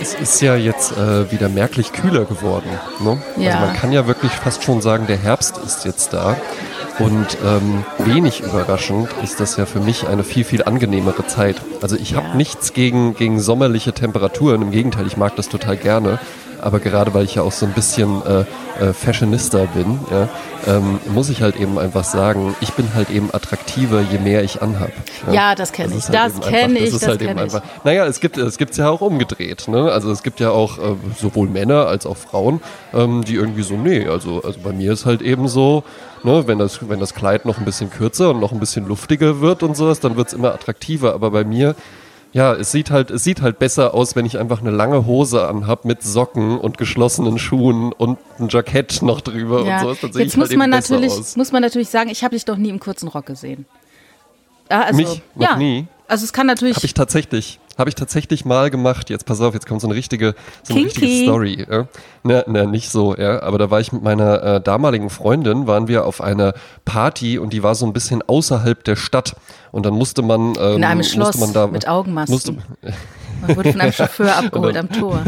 Es ist ja jetzt äh, wieder merklich kühler geworden. Ne? Ja. Also man kann ja wirklich fast schon sagen, der Herbst ist jetzt da. Und ähm, wenig überraschend ist das ja für mich eine viel, viel angenehmere Zeit. Also ich habe Ja. nichts gegen, gegen sommerliche Temperaturen. Im Gegenteil, ich mag das total gerne. Aber gerade weil ich ja auch so ein bisschen äh, äh, Fashionista bin, ja, ähm, muss ich halt eben einfach sagen, ich bin halt eben attraktiver, je mehr ich anhab. Ja, das kenn ich. ist halt Das eben kenn einfach- ich, ist das halt eben ich. einfach. Naja, es gibt es gibt's ja auch umgedreht. Ne? Also es gibt ja auch äh, sowohl Männer als auch Frauen, ähm, die irgendwie so, nee, also, also bei mir ist halt eben so, ne, wenn, das, wenn das Kleid noch ein bisschen kürzer und noch ein bisschen luftiger wird und sowas, dann wird es immer attraktiver. Aber bei mir, ja, es sieht halt, es sieht halt besser aus, wenn ich einfach eine lange Hose anhab mit Socken und geschlossenen Schuhen und ein Jackett noch drüber Ja. und sowas. Dann Jetzt halt muss man eben besser natürlich, muss man natürlich sagen, ich habe dich doch nie im kurzen Rock gesehen. Also, Mich? Noch ja. nie? Also es kann natürlich. Habe ich tatsächlich, habe ich tatsächlich mal gemacht. Jetzt pass auf, jetzt kommt so eine richtige, so eine Kinky. richtige Story. Ja? Ne, ne, nicht so, ja. Aber da war ich mit meiner äh, damaligen Freundin, waren wir auf einer Party und die war so ein bisschen außerhalb der Stadt. Und dann musste man ähm, in einem musste Schloss man da, mit Augenmasken. musste, Man wurde von einem Chauffeur abgeholt am Tor.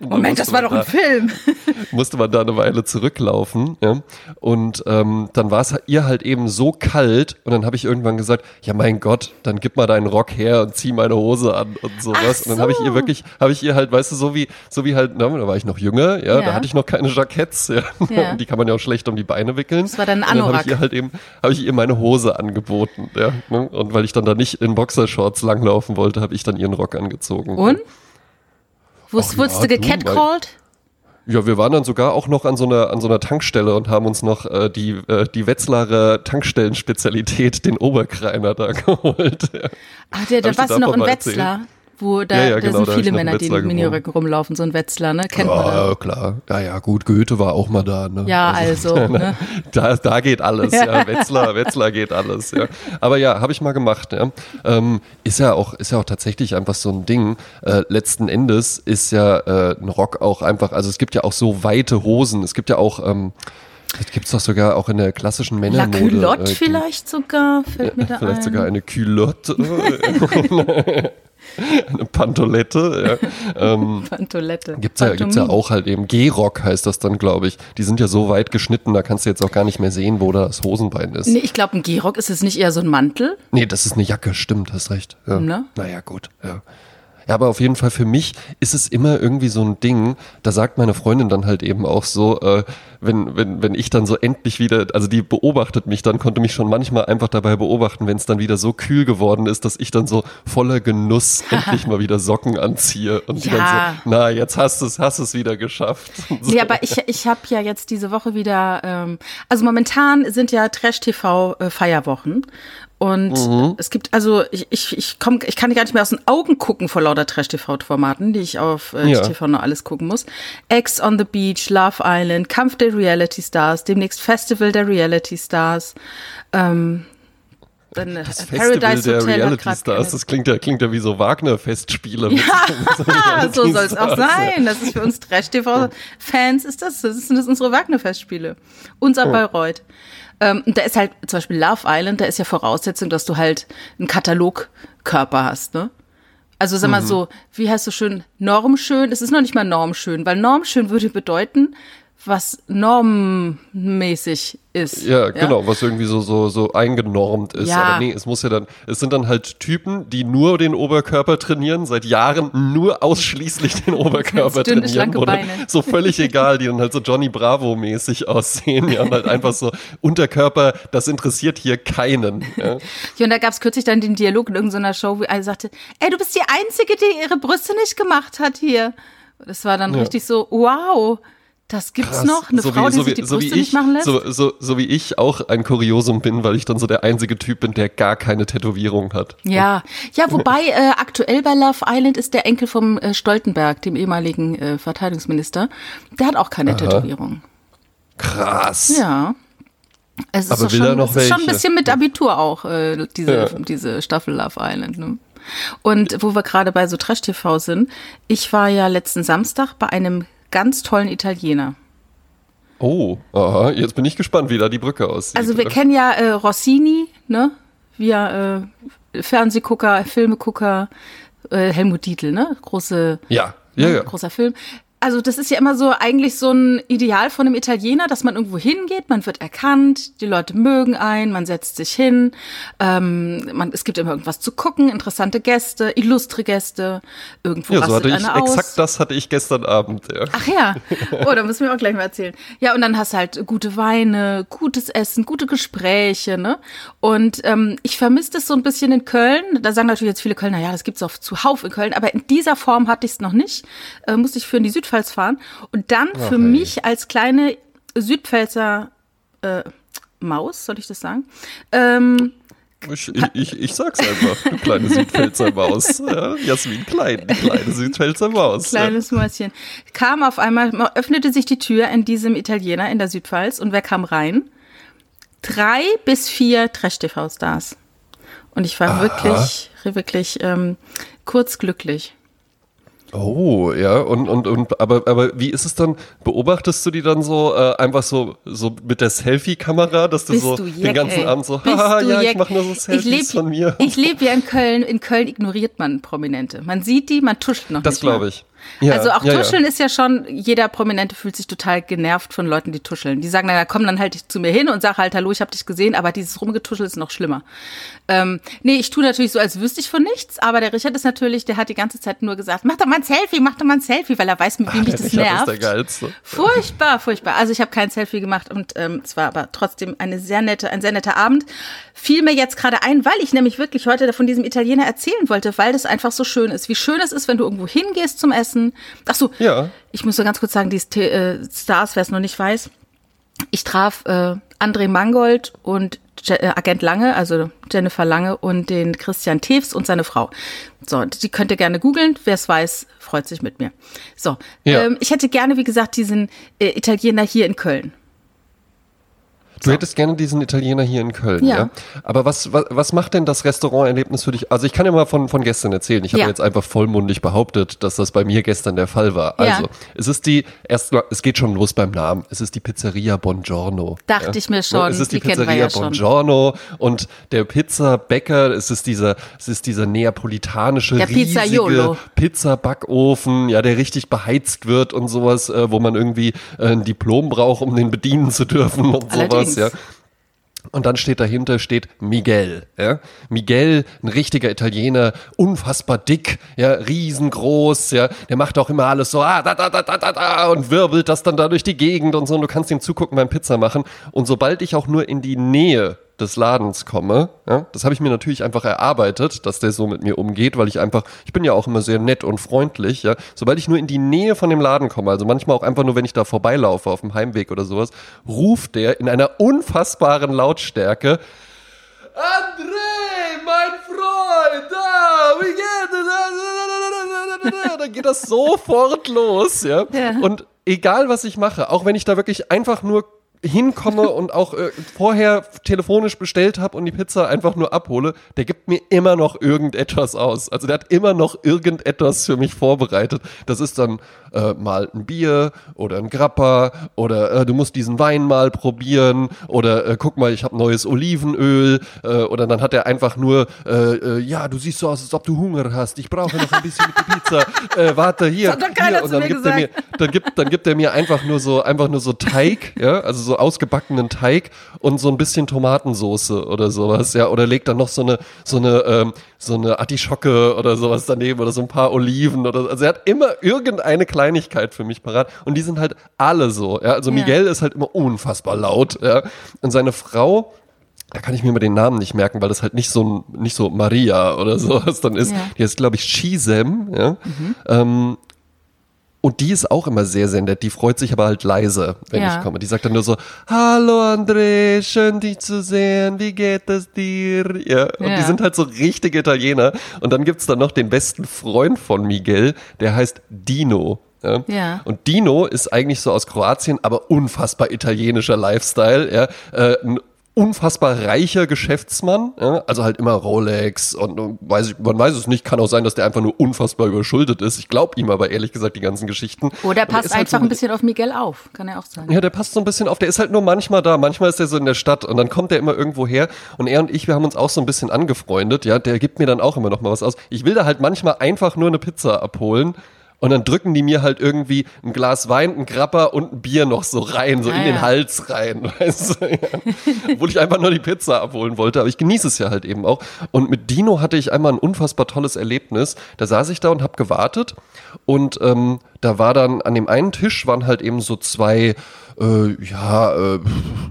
Moment, das war doch ein Film. musste man da eine Weile zurücklaufen. Ja? Und ähm, dann war es ihr halt eben so kalt und dann habe ich irgendwann gesagt, ja mein Gott, dann gib mal deinen Rock her und zieh meine Hose an und sowas. Ach Und dann habe ich ihr so. wirklich, habe ich ihr halt, weißt du, so wie, so wie halt, na, da war ich noch jünger, ja, Ja. da hatte ich noch keine Jacketts, ja. Ja. Die kann man ja auch schlecht um die Beine wickeln. Das war dann ein Und dann habe Anorak. ich ihr halt eben, habe ich ihr meine Hose angeboten, ja. ne? Und weil ich dann da nicht in Boxershorts langlaufen wollte, habe ich dann ihren Rock angezogen. Und? Wurdest du gecatcalled? Ja, wir waren dann sogar auch noch an so einer, an so einer Tankstelle und haben uns noch äh, die, äh, die Wetzlarer Tankstellenspezialität, den Oberkreiner da geholt. Ja. Ach, der, da warst du noch in Wetzlar. Wo da, Ja, ja, da genau, sind da viele in Männer, die in. Miniröcken rumlaufen, so ein Wetzlar, ne? Kennt man. Ja, klar. Ja, ja, gut, Goethe war auch mal da. Ne? Ja, also, ne? Da, da geht alles, ja. Wetzlar, Wetzlar geht alles, ja. Aber ja, habe ich mal gemacht, ja. Ähm, ist ja auch, ist ja auch tatsächlich einfach so ein Ding. Äh, letzten Endes ist ja äh, ein Rock auch einfach, also es gibt ja auch so weite Hosen. Es gibt ja auch, ähm, das gibt's doch sogar auch in der klassischen La Männermode. Culotte äh, vielleicht sogar, fällt mir da Vielleicht ein. sogar eine Culotte. eine Pantolette, ja. Ähm, Pantolette. Gibt's ja, gibt's ja auch halt eben. G-Rock heißt das dann, glaube ich. Die sind ja so weit geschnitten, da kannst du jetzt auch gar nicht mehr sehen, wo da das Hosenbein ist. Nee, ich glaube, ein Gehrock ist es nicht eher so ein Mantel? Nee, das ist eine Jacke, stimmt, hast recht. Ja. Ne? Naja, gut, ja. Ja, aber auf jeden Fall für mich ist es immer irgendwie so ein Ding, da sagt meine Freundin dann halt eben auch so, äh, wenn, wenn, wenn ich dann so endlich wieder, also die beobachtet mich dann, konnte mich schon manchmal einfach dabei beobachten, wenn es dann wieder so kühl geworden ist, dass ich dann so voller Genuss endlich mal wieder Socken anziehe und die Ja. dann so, na, jetzt hast du es, hast es wieder geschafft. So. Nee, aber ich, ich habe ja jetzt diese Woche wieder, ähm, also momentan sind ja Trash-TV-Feierwochen. Und Mhm. es gibt, also ich, ich, ich, komm, ich kann gar nicht mehr aus den Augen gucken vor lauter Trash-TV-Formaten, die ich auf äh, Ja. TV noch alles gucken muss. Ex on the Beach, Love Island, Kampf der Reality Stars, demnächst Festival der Reality Stars. Ähm, dann äh, Das Festival Paradise der Hotel Reality Stars, das klingt ja, klingt ja wie so Wagner-Festspiele. Ja, so soll es auch sein. Das ist für uns Trash-TV-Fans, ist das, das sind das unsere Wagner-Festspiele. Unser Bayreuth. Ähm, und da ist halt zum Beispiel Love Island, da ist ja Voraussetzung, dass du halt einen Katalogkörper hast, ne? Also sag Mhm. mal so, wie heißt so schön, normschön? Es ist noch nicht mal normschön, weil normschön würde bedeuten, was normmäßig ist. Ja, genau, was irgendwie so, so, so eingenormt ist. Ja. Aber nee, es muss ja dann, es sind dann halt Typen, die nur den Oberkörper trainieren, seit Jahren nur ausschließlich den Oberkörper Dünne, trainieren. oder Beine. So völlig egal, die dann halt so Johnny Bravo-mäßig aussehen. Ja, und halt einfach so Unterkörper, das interessiert hier keinen. Ja. Ja, und da gab's kürzlich dann den Dialog in irgendeiner Show, wo einer sagte, ey, du bist die Einzige, die ihre Brüste nicht gemacht hat hier. Das war dann Ja. richtig so, wow, das gibt's Krass. noch? Eine so Frau, wie, die so sich wie, die so Brüste wie nicht ich, machen lässt? So, so, so wie ich auch ein Kuriosum bin, weil ich dann so der einzige Typ bin, der gar keine Tätowierung hat. Ja, ja, wobei äh, aktuell bei Love Island ist der Enkel vom äh, Stoltenberg, dem ehemaligen äh, Verteidigungsminister, der hat auch keine Tätowierung. Krass. Ja. Es ist, Aber will schon, noch es ist schon ein bisschen mit Abitur auch, äh, diese, Ja. diese Staffel Love Island. Ne? Und wo wir gerade bei so Trash-TV sind, ich war ja letzten Samstag bei einem ganz tollen Italiener. Oh, aha, jetzt bin ich gespannt, wie da die Brücke aussieht. Also wir kennen ja äh, Rossini, ne? Wir äh, Fernsehgucker, Filmegucker, Äh, Helmut Dietl, ne? Große, Ja, ja, ja. großer Film. Also das ist ja immer so eigentlich so ein Ideal von einem Italiener, dass man irgendwo hingeht, man wird erkannt, die Leute mögen einen, man setzt sich hin, ähm, man, es gibt immer irgendwas zu gucken, interessante Gäste, illustre Gäste, irgendwo Ja, so hatte ich, aus. exakt das hatte ich gestern Abend, ja. Ach ja, oh, da müssen wir auch gleich mal erzählen. Ja, und dann hast du halt gute Weine, gutes Essen, gute Gespräche, ne? Und ähm, ich vermisse das so ein bisschen in Köln. Da sagen natürlich jetzt viele Kölner, ja, das gibt's auch zuhauf in Köln, aber in dieser Form hatte ich es noch nicht. Äh, musste ich für in die Südpfalz fahren. Und dann für ey. mich als kleine Südpfälzer äh, Maus, soll ich das sagen? Ähm, Ich, ich, ich, ich sag's einfach, du kleine Südpfälzer Maus. Ja, Jasmin Klein, die kleine Südpfälzer Maus. Kleines Mäuschen. Kam auf einmal, öffnete sich die Tür in diesem Italiener in der Südpfalz und wer kam rein? Drei bis vier Trash-TV-Stars. Und ich war Aha. wirklich, wirklich ähm, kurz glücklich. Oh, ja, und, und, und, aber, aber wie ist es dann? Beobachtest du die dann so, äh, einfach so, so mit der Selfie-Kamera, dass du Bist so du den ganzen ey. Abend so, Bist haha, ja, ich Jack. mach nur so Ich Selfies lebe von mir. ich lebe ja in Köln. In Köln ignoriert man Prominente. Man sieht die, man tuschelt noch das nicht mal. glaube ich. Ja, also auch ja, ja. Tuscheln ist ja schon, jeder Prominente fühlt sich total genervt von Leuten, die tuscheln. Die sagen, na, komm dann halt zu mir hin und sag halt, hallo, ich habe dich gesehen, aber dieses Rumgetuschel ist noch schlimmer. Ähm, nee, ich tue natürlich so, als wüsste ich von nichts, aber der Richard ist natürlich, der hat die ganze Zeit nur gesagt, mach doch mal ein Selfie, mach doch mal ein Selfie, weil er weiß, wie mich Der das Richard nervt. ist der Geilste. Furchtbar, furchtbar. Also ich habe kein Selfie gemacht und ähm, es war aber trotzdem eine sehr nette, ein sehr netter Abend. Fiel mir jetzt gerade ein, weil ich nämlich wirklich heute von diesem Italiener erzählen wollte, weil das einfach so schön ist. Wie schön es ist, wenn du irgendwo hingehst zum Essen. Ach so, Ja. ich muss so ganz kurz sagen, die äh, Stars, wer es noch nicht weiß. Ich traf äh, André Mangold und Je äh, Agent Lange, also Jennifer Lange und den Christian Tews und seine Frau. So, die könnt ihr gerne googeln. Wer es weiß, freut sich mit mir. So, Ja. ähm, ich hätte gerne, wie gesagt, diesen äh, Italiener hier in Köln. Du hättest gerne diesen Italiener hier in Köln, ja? Ja. Aber was, was, was macht denn das Restauranterlebnis für dich? Also ich kann ja mal von, von gestern erzählen. Ich habe Ja. jetzt einfach vollmundig behauptet, dass das bei mir gestern der Fall war. Ja. Also, es ist die, erst, es geht schon los beim Namen. Es ist die Pizzeria Bongiorno. Dachte ich mir schon. Es ist die, Die kennen wir Pizzeria ja. Bongiorno und der Pizzabäcker, es ist dieser, es ist dieser neapolitanische Der riesige. Pizzabackofen, ja, der richtig beheizt wird und sowas, äh, wo man irgendwie äh, ein Diplom braucht, um den bedienen zu dürfen und Allerdings. sowas, ja. Und dann steht dahinter steht Miguel, ja. Miguel, ein richtiger Italiener, unfassbar dick, ja, riesengroß, ja. Der macht auch immer alles so, ah, da, da, da, da, da, da, und wirbelt das dann da durch die Gegend und so. Und du kannst ihm zugucken beim Pizza machen. Und sobald ich auch nur in die Nähe des Ladens komme, ja, das habe ich mir natürlich einfach erarbeitet, dass der so mit mir umgeht, weil ich einfach, ich bin ja auch immer sehr nett und freundlich, ja. Sobald ich nur in die Nähe von dem Laden komme, also manchmal auch einfach nur, wenn ich da vorbeilaufe auf dem Heimweg oder sowas, ruft der in einer unfassbaren Lautstärke, André, mein Freund, ah, wie geht es? Dann geht das sofort los, ja. Ja. Und egal was ich mache, auch wenn ich da wirklich einfach nur hinkomme und auch äh, vorher telefonisch bestellt habe und die Pizza einfach nur abhole, der gibt mir immer noch irgendetwas aus. Also der hat immer noch irgendetwas für mich vorbereitet. Das ist dann äh, mal ein Bier oder ein Grappa oder äh, du musst diesen Wein mal probieren oder äh, guck mal, ich habe neues Olivenöl äh, oder dann hat er einfach nur, äh, äh, ja, du siehst so aus, als ob du Hunger hast. Ich brauche noch ein bisschen Pizza. Äh, warte hier, hier. und dann gibt er mir, dann gibt, dann gibt er mir einfach nur so, einfach nur so Teig, ja, also so ausgebackenen Teig und so ein bisschen Tomatensoße oder sowas, ja, oder legt dann noch so eine, so eine, ähm, so eine Artischocke oder sowas daneben oder so ein paar Oliven oder, also er hat immer irgendeine Kleinigkeit für mich parat und die sind halt alle so, ja, also Ja. Miguel ist halt immer unfassbar laut, ja, und seine Frau, da kann ich mir mal den Namen nicht merken, weil das halt nicht so nicht so Maria oder sowas dann ist. Ja. Die ist, glaube ich, Shizem, ja. Ähm, und die ist auch immer sehr, sehr nett. Die freut sich aber halt leise, wenn Ja. ich komme. Die sagt dann nur so, Hallo André, schön dich zu sehen, wie geht es dir? Ja. Und Ja. die sind halt so richtige Italiener. Und dann gibt's dann noch den besten Freund von Miguel, der heißt Dino. Ja. Ja. Und Dino ist eigentlich so aus Kroatien, aber unfassbar italienischer Lifestyle. Ja. Äh, ein unfassbar reicher Geschäftsmann, ja, also halt immer Rolex und, und weiß ich, man weiß es nicht, kann auch sein, dass der einfach nur unfassbar überschuldet ist. Ich glaube ihm aber ehrlich gesagt die ganzen Geschichten. Oder passt halt einfach so, ein bisschen auf Miguel auf, kann er auch sein. Ja, der passt so ein bisschen auf, der ist halt nur manchmal da, manchmal ist er so in der Stadt und dann kommt er immer irgendwo her und er und ich, wir haben uns auch so ein bisschen angefreundet, ja, der gibt mir dann auch immer noch mal was aus. Ich will da halt manchmal einfach nur eine Pizza abholen und dann drücken die mir halt irgendwie ein Glas Wein, ein Grapper und ein Bier noch so rein, so ah, in den Hals rein, weißt du? Ja. Obwohl ich einfach nur die Pizza abholen wollte, aber ich genieße es ja halt eben auch. Und mit Dino hatte ich einmal ein unfassbar tolles Erlebnis. Da saß ich da und habe gewartet und ähm, da war dann an dem einen Tisch waren halt eben so zwei, äh, ja, äh,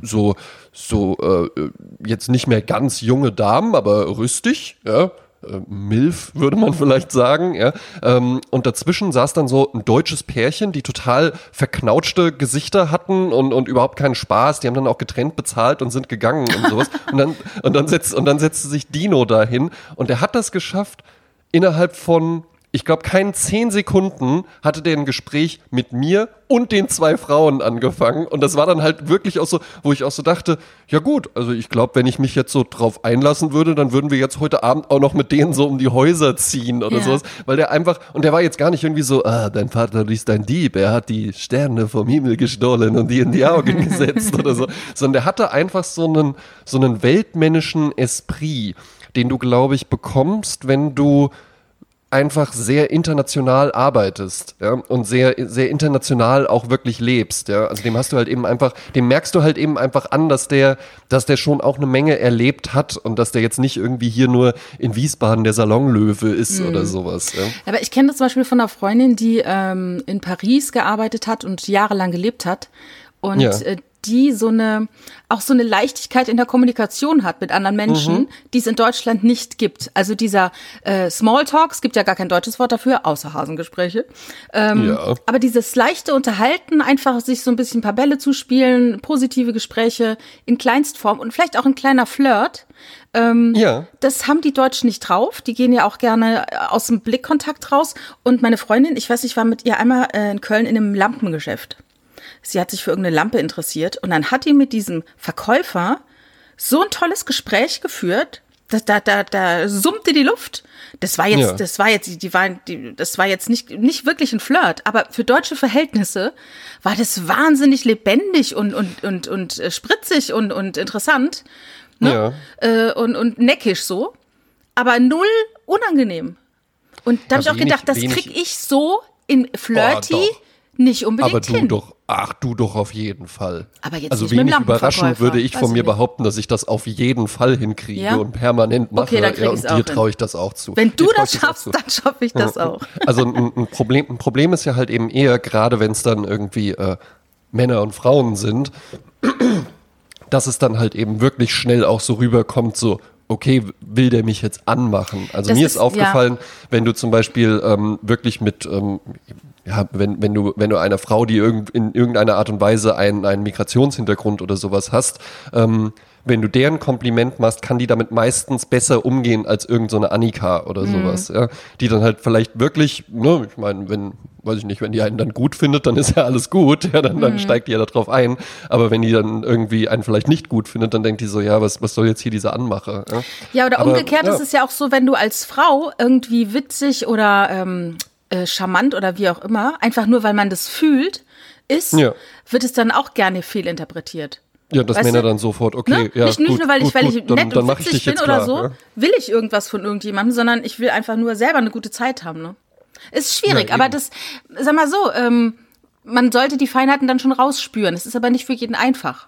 so, so äh, jetzt nicht mehr ganz junge Damen, aber rüstig, ja äh, Milf, würde man vielleicht sagen. Ja. Ähm, und dazwischen saß dann so ein deutsches Pärchen, die total verknautschte Gesichter hatten und, und überhaupt keinen Spaß. Die haben dann auch getrennt bezahlt und sind gegangen und sowas. und, dann, und, dann setzt, und dann setzte sich Dino dahin und er hat das geschafft, innerhalb von ich glaube, keinen zehn Sekunden hatte der ein Gespräch mit mir und den zwei Frauen angefangen. Und das war dann halt wirklich auch so, wo ich auch so dachte, ja gut, also ich glaube, wenn ich mich jetzt so drauf einlassen würde, dann würden wir jetzt heute Abend auch noch mit denen so um die Häuser ziehen oder ja. sowas. Weil der einfach, und der war jetzt gar nicht irgendwie so, ah, dein Vater ist ein Dieb, er hat die Sterne vom Himmel gestohlen und die in die Augen gesetzt oder so. Sondern der hatte einfach so einen, so einen weltmännischen Esprit, den du, glaube ich, bekommst, wenn du einfach sehr international arbeitest ja, und sehr sehr international auch wirklich lebst ja also dem hast du halt eben einfach dem merkst du halt eben einfach an dass der dass der schon auch eine Menge erlebt hat und dass der jetzt nicht irgendwie hier nur in Wiesbaden der Salonlöwe ist mhm. oder sowas ja. aber ich kenne das zum Beispiel von einer Freundin die ähm, in Paris gearbeitet hat und jahrelang gelebt hat und ja. äh, die so eine, auch so eine Leichtigkeit in der Kommunikation hat mit anderen Menschen, mhm. die es in Deutschland nicht gibt. Also dieser äh, Smalltalk, es gibt ja gar kein deutsches Wort dafür, außer Hasengespräche. Ähm, ja. Aber dieses leichte Unterhalten, einfach sich so ein bisschen ein paar Bälle zu spielen, positive Gespräche in Kleinstform und vielleicht auch ein kleiner Flirt. Ähm, ja. Das haben die Deutschen nicht drauf. Die gehen ja auch gerne äh, aus dem Blickkontakt raus. Und meine Freundin, ich weiß, ich war mit ihr einmal äh, in Köln in einem Lampengeschäft sie hat sich für irgendeine Lampe interessiert und dann hat die mit diesem Verkäufer so ein tolles Gespräch geführt, da, da, da, da summte die Luft. Das war jetzt, ja. das war jetzt, die waren, die, das war jetzt nicht, nicht wirklich ein Flirt, aber für deutsche Verhältnisse war das wahnsinnig lebendig und, und, und, und äh, spritzig und, und interessant. Ne? Ja. Äh, und, und neckisch so. Aber null unangenehm. Und da habe ich auch gedacht, das krieg ich so in Flirty oh, nicht unbedingt Aber du hin. doch, ach du doch auf jeden Fall. Aber jetzt also wenig überraschend würde ich von mir behaupten, dass ich das auf jeden Fall hinkriege ja? und permanent mache. Okay, dann ja, und dir traue ich das auch zu. Wenn du das schaffst, dann schaffe ich das auch. Also ein, ein, Problem, ein Problem ist ja halt eben eher, gerade wenn es dann irgendwie äh, Männer und Frauen sind, dass es dann halt eben wirklich schnell auch so rüberkommt, so, okay, will der mich jetzt anmachen? Also das mir ist, ist aufgefallen, ja. wenn du zum Beispiel ähm, wirklich mit, ähm, ja, wenn, wenn du, wenn du einer Frau, die irgend, in irgendeiner Art und Weise einen, einen Migrationshintergrund oder sowas hast, ähm, wenn du deren Kompliment machst, kann die damit meistens besser umgehen als irgendeine so Annika oder mhm. sowas, ja. Die dann halt vielleicht wirklich, ne, ich meine, wenn, weiß ich nicht, wenn die einen dann gut findet, dann ist ja alles gut, ja, dann, dann mhm. steigt die ja darauf ein. Aber wenn die dann irgendwie einen vielleicht nicht gut findet, dann denkt die so, ja, was, was soll jetzt hier diese Anmache? Ja, ja oder Aber, umgekehrt ja. ist es ja auch so, wenn du als Frau irgendwie witzig oder ähm, äh, charmant oder wie auch immer, einfach nur weil man das fühlt, ist, ja. wird es dann auch gerne fehlinterpretiert. Ja, dass weißt Männer du? dann sofort, okay, ne? ja. Nicht, nicht gut, nur, weil ich, weil ich nett dann, und witzig bin oder klar, so, ja? will ich irgendwas von irgendjemandem, sondern ich will einfach nur selber eine gute Zeit haben, ne? Ist schwierig, ja, aber das, sag mal so, ähm, man sollte die Feinheiten dann schon rausspüren. Es ist aber nicht für jeden einfach.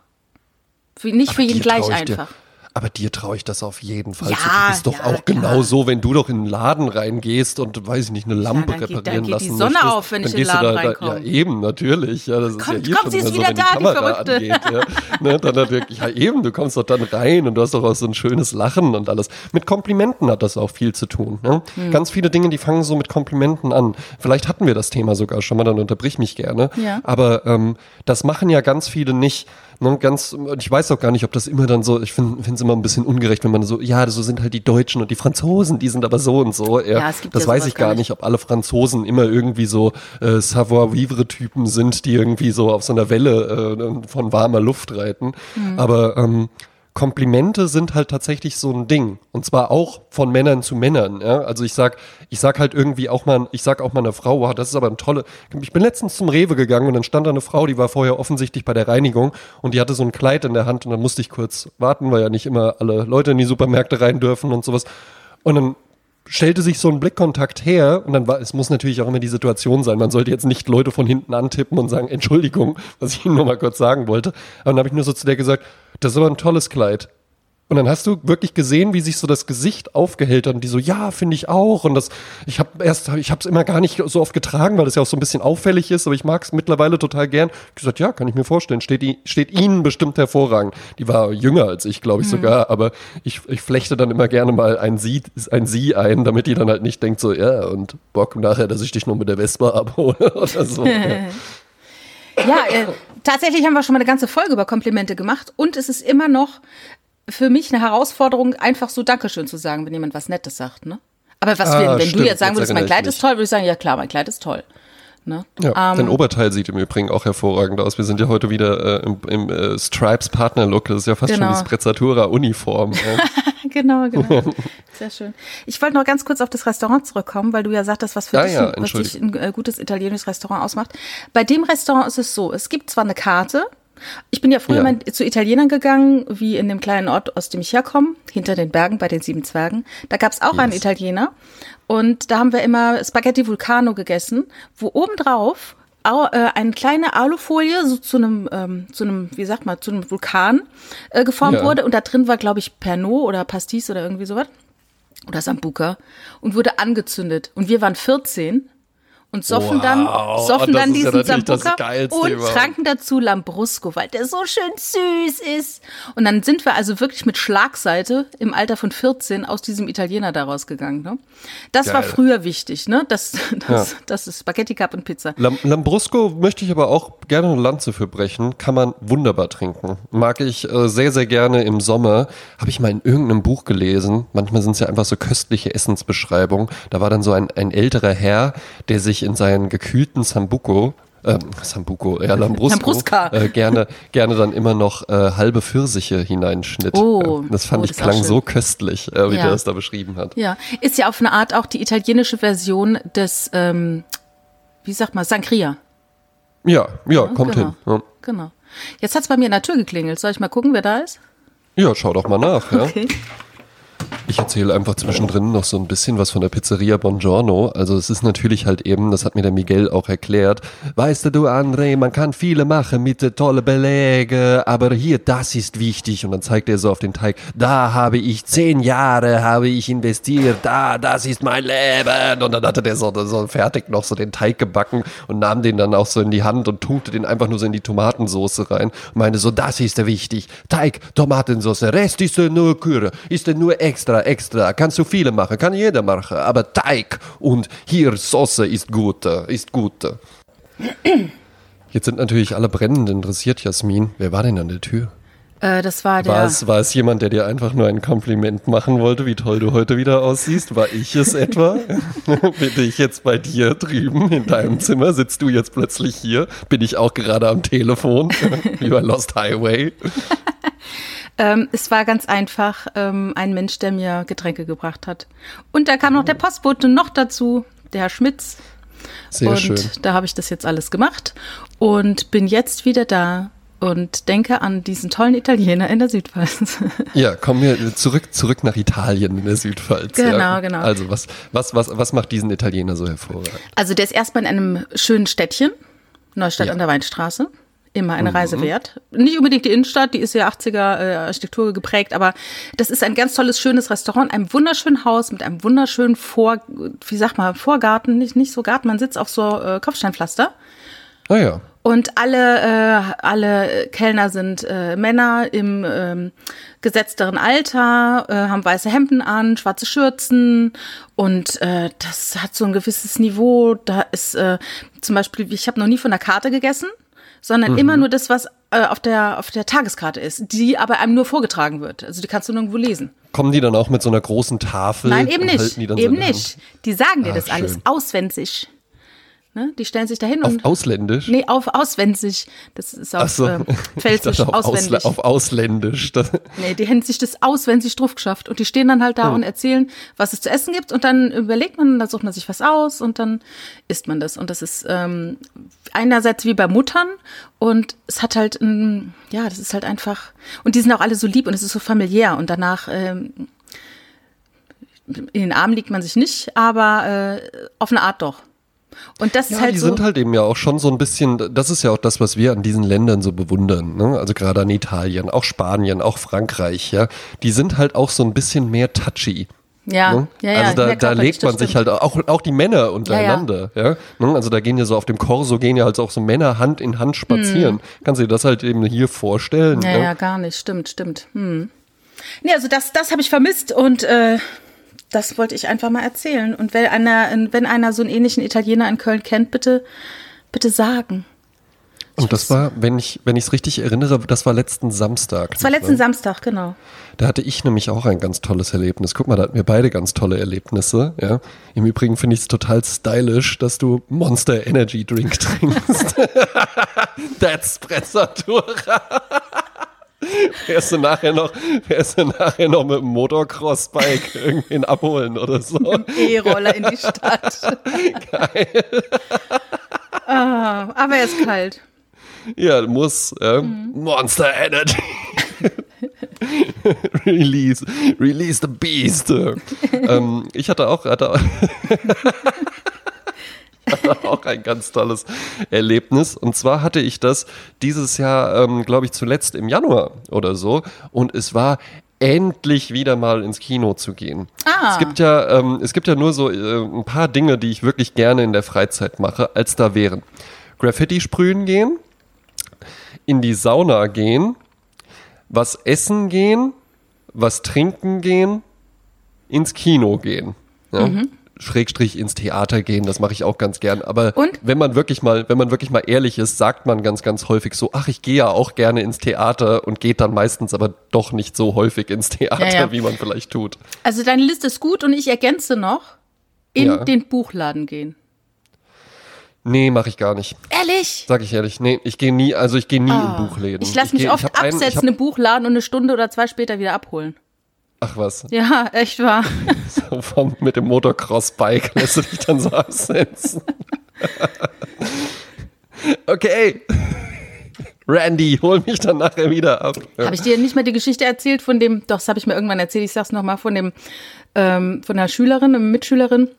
Für, nicht aber für jeden gleich einfach. Dir, aber dir traue ich das auf jeden Fall. Ja, du bist doch ja, auch klar. genau so, wenn du doch in einen Laden reingehst und, weiß ich nicht, eine Lampe ja, reparieren geht, dann geht lassen die Sonne möchtest, auf, wenn ich in den Laden da, reinkomme. Ja, eben, natürlich. Ja, das kommt, ist ja kommt, sie ist wieder so, da, die, die Verrückte. Angeht, ja. ne, dann hat wirklich, ja eben, du kommst doch dann rein und du hast doch auch so ein schönes Lachen und alles. Mit Komplimenten hat das auch viel zu tun. Ne? Hm. Ganz viele Dinge, die fangen so mit Komplimenten an. Vielleicht hatten wir das Thema sogar schon mal, dann unterbrich mich gerne. Ja. Aber ähm, das machen ja ganz viele nicht Ne, ganz, ich weiß auch gar nicht, ob das immer dann so, ich finde es immer ein bisschen ungerecht, wenn man so, ja, so sind halt die Deutschen und die Franzosen, die sind aber so und so. Ja, ja das ja weiß ich gar nicht, ob alle Franzosen immer irgendwie so äh, Savoir-vivre-Typen sind, die irgendwie so auf so einer Welle äh, von warmer Luft reiten. Mhm. Aber ähm, Komplimente sind halt tatsächlich so ein Ding. Und zwar auch von Männern zu Männern. Ja? Also ich sag, ich sag halt irgendwie auch mal, ich sag auch mal einer Frau, wow, das ist aber ein tolle. Ich bin letztens zum Rewe gegangen und dann stand da eine Frau, die war vorher offensichtlich bei der Reinigung und die hatte so ein Kleid in der Hand und dann musste ich kurz warten, weil ja nicht immer alle Leute in die Supermärkte rein dürfen und sowas. Und dann stellte sich so ein Blickkontakt her und dann war, es muss natürlich auch immer die Situation sein. Man sollte jetzt nicht Leute von hinten antippen und sagen, Entschuldigung, was ich Ihnen nur mal kurz sagen wollte. Aber dann habe ich nur so zu der gesagt, das ist aber ein tolles Kleid. Und dann hast du wirklich gesehen, wie sich so das Gesicht aufgehellt hat und die so, ja, finde ich auch. Und das, ich habe erst, ich habe es immer gar nicht so oft getragen, weil es ja auch so ein bisschen auffällig ist, aber ich mag es mittlerweile total gern. Ich gesagt, ja, kann ich mir vorstellen, steht, steht ihnen bestimmt hervorragend. Die war jünger als ich, glaube ich mhm. sogar, aber ich, ich flechte dann immer gerne mal ein Sie, ein Sie ein, damit die dann halt nicht denkt so, ja, und Bock nachher, dass ich dich nur mit der Vespa abhole oder so. ja. Ja, äh, tatsächlich haben wir schon mal eine ganze Folge über Komplimente gemacht und es ist immer noch für mich eine Herausforderung, einfach so Dankeschön zu sagen, wenn jemand was Nettes sagt, ne? Aber was, ah, wenn, wenn du jetzt sagen würdest, mein Kleid ist toll, würde ich sagen, ja klar, mein Kleid ist toll. Ne? Ja, ähm, dein Oberteil sieht im Übrigen auch hervorragend aus. Wir sind ja heute wieder äh, im, im äh, Stripes Partner Look. Das ist ja fast genau. schon die Sprezzatura Uniform. genau, genau. Sehr schön. Ich wollte noch ganz kurz auf das Restaurant zurückkommen, weil du ja sagtest, was für ah, dich, ja, was dich ein äh, gutes italienisches Restaurant ausmacht. Bei dem Restaurant ist es so, es gibt zwar eine Karte, ich bin ja früher ja. mal zu Italienern gegangen, wie in dem kleinen Ort, aus dem ich herkomme, hinter den Bergen bei den sieben Zwergen. Da gab es auch yes. einen Italiener und da haben wir immer Spaghetti Vulcano gegessen, wo obendrauf äh, eine kleine Alufolie so zu einem, ähm, zu einem, wie sagt man, zu einem Vulkan äh, geformt ja. wurde und da drin war, glaube ich, Pernod oder Pastis oder irgendwie sowas oder Sambuca und wurde angezündet und wir waren 14 und soffen wow, dann, soffen dann diesen ja Sambuca und tranken dazu Lambrusco, weil der so schön süß ist. Und dann sind wir also wirklich mit Schlagseite im Alter von 14 aus diesem Italiener daraus gegangen. Ne? Das Geil. war früher wichtig, ne? Das, das, ja. das ist Spaghetti Cup und Pizza. Lam Lambrusco möchte ich aber auch gerne eine Lanze für brechen. Kann man wunderbar trinken. Mag ich äh, sehr, sehr gerne im Sommer. Habe ich mal in irgendeinem Buch gelesen. Manchmal sind es ja einfach so köstliche Essensbeschreibungen. Da war dann so ein, ein älterer Herr, der sich sich in seinen gekühlten Sambuco ähm, Sambuco, ja, Lambrusco, äh, gerne, gerne dann immer noch äh, halbe Pfirsiche hineinschnitt. Oh, das fand oh, ich klang so köstlich, äh, wie ja. der das da beschrieben hat. Ja, ist ja auf eine Art auch die italienische Version des, ähm, wie sagt man, Sangria. Ja, ja, kommt genau, hin. Ja. Genau. Jetzt hat es bei mir in der Tür geklingelt. Soll ich mal gucken, wer da ist? Ja, schau doch mal nach. Okay. Ich erzähle einfach zwischendrin noch so ein bisschen was von der Pizzeria Bongiorno. Also es ist natürlich halt eben, das hat mir der Miguel auch erklärt. Weißt du, André, man kann viele machen mit tolle Belege, aber hier, das ist wichtig. Und dann zeigt er so auf den Teig, da habe ich zehn Jahre, habe ich investiert, da, das ist mein Leben. Und dann hatte der so, so fertig noch so den Teig gebacken und nahm den dann auch so in die Hand und tunkte den einfach nur so in die Tomatensoße rein und meinte so, das ist wichtig. Teig, Tomatensauce, Rest ist nur Küre, ist nur extra extra, Kannst du viele machen, kann jeder machen. Aber Teig und hier Soße ist gut, ist gut. Jetzt sind natürlich alle brennend interessiert, Jasmin. Wer war denn an der Tür? Äh, das war der. War es, war es jemand, der dir einfach nur ein Kompliment machen wollte, wie toll du heute wieder aussiehst? War ich es etwa? Bin ich jetzt bei dir drüben in deinem Zimmer? Sitzt du jetzt plötzlich hier? Bin ich auch gerade am Telefon? wie bei Lost Highway? Ähm, es war ganz einfach ähm, ein Mensch, der mir Getränke gebracht hat. Und da kam noch der Postbote noch dazu, der Herr Schmitz. Sehr und schön. da habe ich das jetzt alles gemacht und bin jetzt wieder da und denke an diesen tollen Italiener in der Südpfalz. Ja, kommen wir zurück, zurück nach Italien in der Südpfalz. Genau, ja. genau. Also was, was, was, was macht diesen Italiener so hervorragend? Also der ist erstmal in einem schönen Städtchen, Neustadt ja. an der Weinstraße immer eine mhm. Reise wert. Nicht unbedingt die Innenstadt, die ist ja 80er äh, Architektur geprägt, aber das ist ein ganz tolles, schönes Restaurant, einem wunderschönen Haus mit einem wunderschönen Vor, wie sag mal, Vorgarten, nicht, nicht so Garten, man sitzt auf so äh, Kopfsteinpflaster. Ah ja. Und alle, äh, alle Kellner sind äh, Männer im ähm, gesetzteren Alter, äh, haben weiße Hemden an, schwarze Schürzen und äh, das hat so ein gewisses Niveau. Da ist äh, zum Beispiel, ich habe noch nie von der Karte gegessen sondern mhm. immer nur das, was äh, auf, der, auf der Tageskarte ist, die aber einem nur vorgetragen wird. Also die kannst du nirgendwo lesen. Kommen die dann auch mit so einer großen Tafel? Nein, eben nicht. Eben so nicht. Die sagen dir ah, das schön. alles auswendig. Ne? Die stellen sich dahin Auf und. Ausländisch? Nee, auf auswendig. Das ist auf so. Ich Pfälzisch auf, auswendig. Ausla auf Ausländisch. Das, Nee, die hätten sich das auswendig drauf geschafft. Und die stehen dann halt da und erzählen, was es zu essen gibt. Und dann überlegt man, dann sucht man sich was aus und dann isst man das. Und das ist ähm, einerseits wie bei Muttern und es hat halt, ein, ja, das ist halt einfach. Und die sind auch alle so lieb und es ist so familiär. Und danach ähm, in den Armen liegt man sich nicht, aber äh, auf eine Art doch. Und das ist ja, halt die so. sind halt eben ja auch schon so ein bisschen, das ist ja auch das, was wir an diesen Ländern so bewundern, ne? Also gerade an Italien, auch Spanien, auch Frankreich, ja. Die sind halt auch so ein bisschen mehr touchy. ja, Ne? ja, ja, also da, da legt man sich stimmt. halt auch, auch die Männer untereinander, ja. Ne? Also da gehen ja so auf dem Korso gehen ja halt auch so Männer Hand in Hand spazieren. Kannst du dir das halt eben hier vorstellen? Ja, ne? ja, gar nicht. Stimmt, stimmt. Hm. Nee, also das, das habe ich vermisst und äh, das wollte ich einfach mal erzählen. Und wenn einer, wenn einer so einen ähnlichen Italiener in Köln kennt, bitte, bitte sagen. Und das war, wenn ich wenn ich es richtig erinnere, das war letzten Samstag. Das war letzten wahr? Samstag, genau. Da hatte ich nämlich auch ein ganz tolles Erlebnis. Guck mal, da hatten wir beide ganz tolle Erlebnisse. Ja. Im Übrigen finde ich es total stylisch, dass du Monster Energy Drink trinkst. That's Pressatura. Wärst du nachher noch, wärst du nachher noch mit dem Motocross-Bike irgendwen abholen oder so? E-Roller in die Stadt. Geil. ah, aber er ist kalt. Ja, muss. Ja. Mhm. Monster Energy. release, release the beast. ähm, ich hatte auch, hatte, auch- auch ein ganz tolles Erlebnis. Und zwar hatte ich das dieses Jahr, ähm, glaube ich, zuletzt im Januar oder so. Und es war endlich wieder mal ins Kino zu gehen. Ah. Es gibt ja, ähm, es gibt ja nur so äh, ein paar Dinge, die ich wirklich gerne in der Freizeit mache, als da wären. Graffiti sprühen gehen, in die Sauna gehen, was essen gehen, was trinken gehen, ins Kino gehen. Ja? Mhm. Schrägstrich ins Theater gehen, das mache ich auch ganz gern. Aber Und? wenn man wirklich mal, wenn man wirklich mal ehrlich ist, sagt man ganz, ganz häufig so, ach, ich gehe ja auch gerne ins Theater und geht dann meistens aber doch nicht so häufig ins Theater, Ja, ja. wie man vielleicht tut. Also deine Liste ist gut und ich ergänze noch, in Ja. den Buchladen gehen. Nee, mache ich gar nicht. Ehrlich? Sag ich ehrlich. Nee, ich gehe nie, also ich gehe nie in Buchläden. Ah. Ich lasse mich geh- oft einen- ich absetzen hab- im Buchladen und eine Stunde oder zwei später wieder abholen. Ach was. Ja, echt wahr. So vom, mit dem Motocross-Bike lässt du dich dann so absetzen. okay. Randy, hol mich dann nachher wieder ab. Habe ich dir nicht mal die Geschichte erzählt von dem, doch, das habe ich mir irgendwann erzählt, ich sag's nochmal, von dem, ähm, von einer Schülerin, einer Mitschülerin,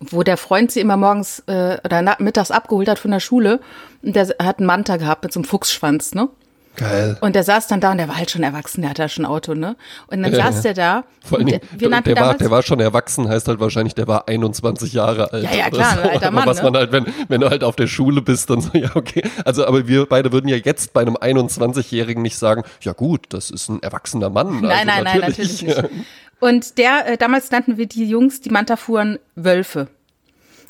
wo der Freund sie immer morgens äh, oder mittags abgeholt hat von der Schule. Und der hat einen Manta gehabt mit so einem Fuchsschwanz, ne? Geil. Und der saß dann da und der war halt schon erwachsen, der hatte ja schon Auto, ne? Und dann saß der da. Vor allen Dingen, der, der, war, der war schon erwachsen, heißt halt wahrscheinlich, der war 21 Jahre alt. Ja, ja, klar, so. ein alter Aber Mann, Was ne? man halt, wenn, wenn du halt auf der Schule bist, dann so, ja, okay. Also, aber wir beide würden ja jetzt bei einem 21-Jährigen nicht sagen, ja gut, das ist ein erwachsener Mann. Nein, also nein, nein, natürlich nicht. Und der, äh, damals nannten wir die Jungs, die Manta fuhren, Wölfe.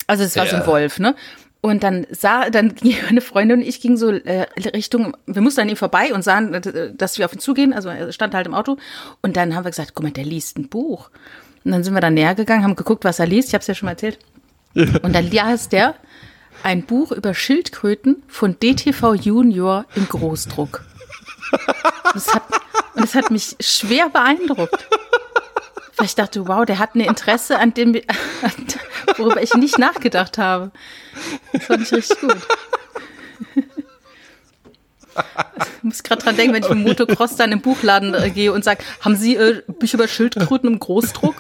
Also es war so ein Ja. Wolf, ne? Und dann sah, dann ging eine Freundin und ich ging so äh, Richtung, wir mussten an ihm vorbei und sahen, äh, dass wir auf ihn zugehen. Also er stand halt im Auto. Und dann haben wir gesagt, guck mal, der liest ein Buch. Und dann sind wir da näher gegangen, haben geguckt, was er liest. Ich habe es ja schon mal erzählt. Und dann las der ein Buch über Schildkröten von DTV Junior im Großdruck. Das hat, und das hat mich schwer beeindruckt. Weil ich dachte, wow, der hat ein Interesse, an dem, worüber ich nicht nachgedacht habe. Das fand ich richtig gut. Ich muss gerade dran denken, wenn ich mit dem Motocross dann im Buchladen äh, gehe und sage, haben Sie äh, Bücher über Schildkröten im Großdruck?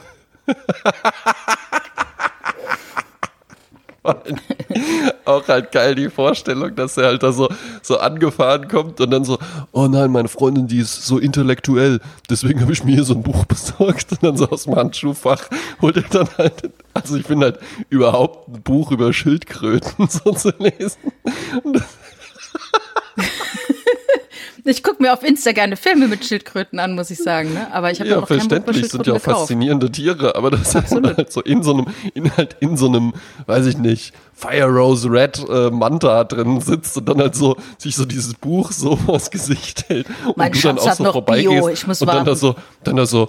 Auch halt geil die Vorstellung, dass er halt da so, so angefahren kommt und dann so, oh nein, meine Freundin, die ist so intellektuell, deswegen habe ich mir hier so ein Buch besorgt und dann so aus dem Handschuhfach holt er dann halt, also ich finde halt überhaupt ein Buch über Schildkröten so zu lesen. Ich gucke mir auf Insta gerne Filme mit Schildkröten an, muss ich sagen. Ne? Aber ich habe Ja, über verständlich, sind ja auch faszinierende Tiere, aber das ist halt so in so einem, in halt in so einem, weiß ich nicht, Fire Rose Red äh, Manta drin sitzt und dann halt so sich so dieses Buch so vors Gesicht hält und Mein du dann auch so vorbeigehst Bio, ich muss und dann da so, dann da so,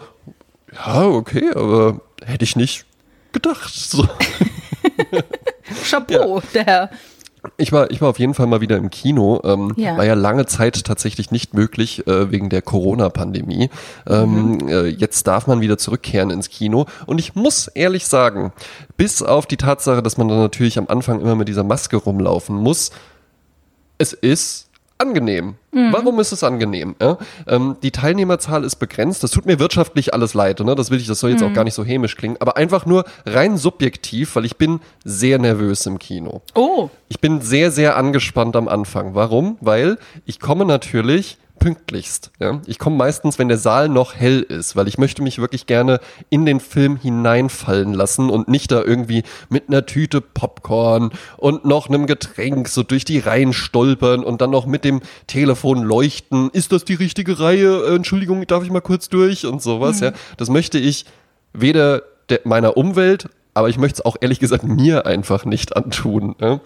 ja, okay, aber hätte ich nicht gedacht. So. Chapeau, ja. der Herr. Ich war, ich war auf jeden Fall mal wieder im Kino. Ähm, ja. War ja lange Zeit tatsächlich nicht möglich äh, wegen der Corona-Pandemie. Ähm, mhm. äh, jetzt darf man wieder zurückkehren ins Kino. Und ich muss ehrlich sagen, bis auf die Tatsache, dass man dann natürlich am Anfang immer mit dieser Maske rumlaufen muss, es ist angenehm. Mhm. Warum ist es angenehm? Ja? Ähm, die Teilnehmerzahl ist begrenzt. Das tut mir wirtschaftlich alles leid. Ne? Das will ich, das soll jetzt mhm. auch gar nicht so hämisch klingen. Aber einfach nur rein subjektiv, weil ich bin sehr nervös im Kino. Oh. Ich bin sehr, sehr angespannt am Anfang. Warum? Weil ich komme natürlich pünktlichst. Ja? Ich komme meistens, wenn der Saal noch hell ist, weil ich möchte mich wirklich gerne in den Film hineinfallen lassen und nicht da irgendwie mit einer Tüte Popcorn und noch einem Getränk so durch die Reihen stolpern und dann noch mit dem Telefon leuchten. Ist das die richtige Reihe? Äh, Entschuldigung, darf ich mal kurz durch und sowas. Mhm. Ja? Das möchte ich weder der, meiner Umwelt aber ich möchte es auch ehrlich gesagt mir einfach nicht antun. Ja?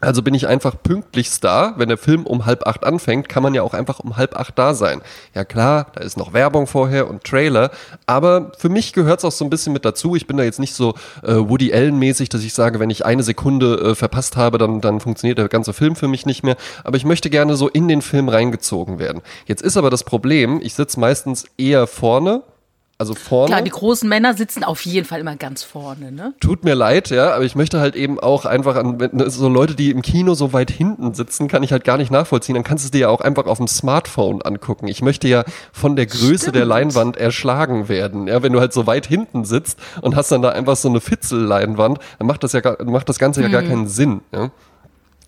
Also bin ich einfach pünktlichst da. Wenn der Film um halb acht anfängt, kann man ja auch einfach um halb acht da sein. Ja klar, da ist noch Werbung vorher und Trailer, aber für mich gehört es auch so ein bisschen mit dazu. Ich bin da jetzt nicht so äh, Woody Allen-mäßig, dass ich sage, wenn ich eine Sekunde äh, verpasst habe, dann, dann funktioniert der ganze Film für mich nicht mehr. Aber ich möchte gerne so in den Film reingezogen werden. Jetzt ist aber das Problem, ich sitze meistens eher vorne also vorne. Klar, die großen Männer sitzen auf jeden Fall immer ganz vorne, ne? Tut mir leid, ja, aber ich möchte halt eben auch einfach an so Leute, die im Kino so weit hinten sitzen, kann ich halt gar nicht nachvollziehen. Dann kannst du es dir ja auch einfach auf dem Smartphone angucken. Ich möchte ja von der Größe Stimmt. der Leinwand erschlagen werden. Ja, wenn du halt so weit hinten sitzt und hast dann da einfach so eine Fitzelleinwand, dann macht das ja gar, macht das Ganze ja gar mhm. keinen Sinn, ja.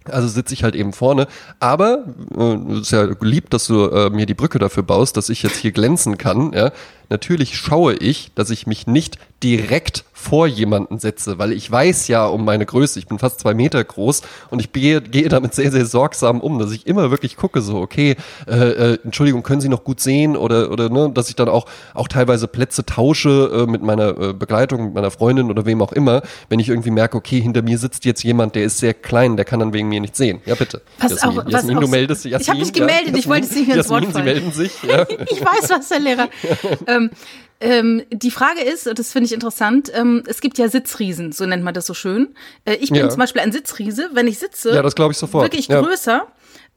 Also sitze ich halt eben vorne. Aber äh, ist ja lieb, dass du äh, mir die Brücke dafür baust, dass ich jetzt hier glänzen kann. Ja? Natürlich schaue ich, dass ich mich nicht direkt vor jemanden setze, weil ich weiß ja um meine Größe, ich bin fast zwei Meter groß und ich gehe, gehe damit sehr, sehr sorgsam um, dass ich immer wirklich gucke, so, okay, äh, äh, Entschuldigung, können Sie noch gut sehen oder, oder ne, dass ich dann auch, auch teilweise Plätze tausche äh, mit meiner äh, Begleitung, mit meiner Freundin oder wem auch immer, wenn ich irgendwie merke, okay, hinter mir sitzt jetzt jemand, der ist sehr klein, der kann dann wegen mir nicht sehen. Ja, bitte. Was Jasmin, auch, Jasmin was du meldest Jasmin, Ich habe mich gemeldet, ja, ich wollte es nicht ins Wort fallen. Sie melden sich. Ja. ich weiß was, Herr Lehrer. ähm, ähm, die Frage ist, und das finde ich interessant, ähm, es gibt ja Sitzriesen, so nennt man das so schön. Äh, ich bin ja. zum Beispiel ein Sitzriese, wenn ich sitze, ja, das ich sofort. wirklich ja. größer.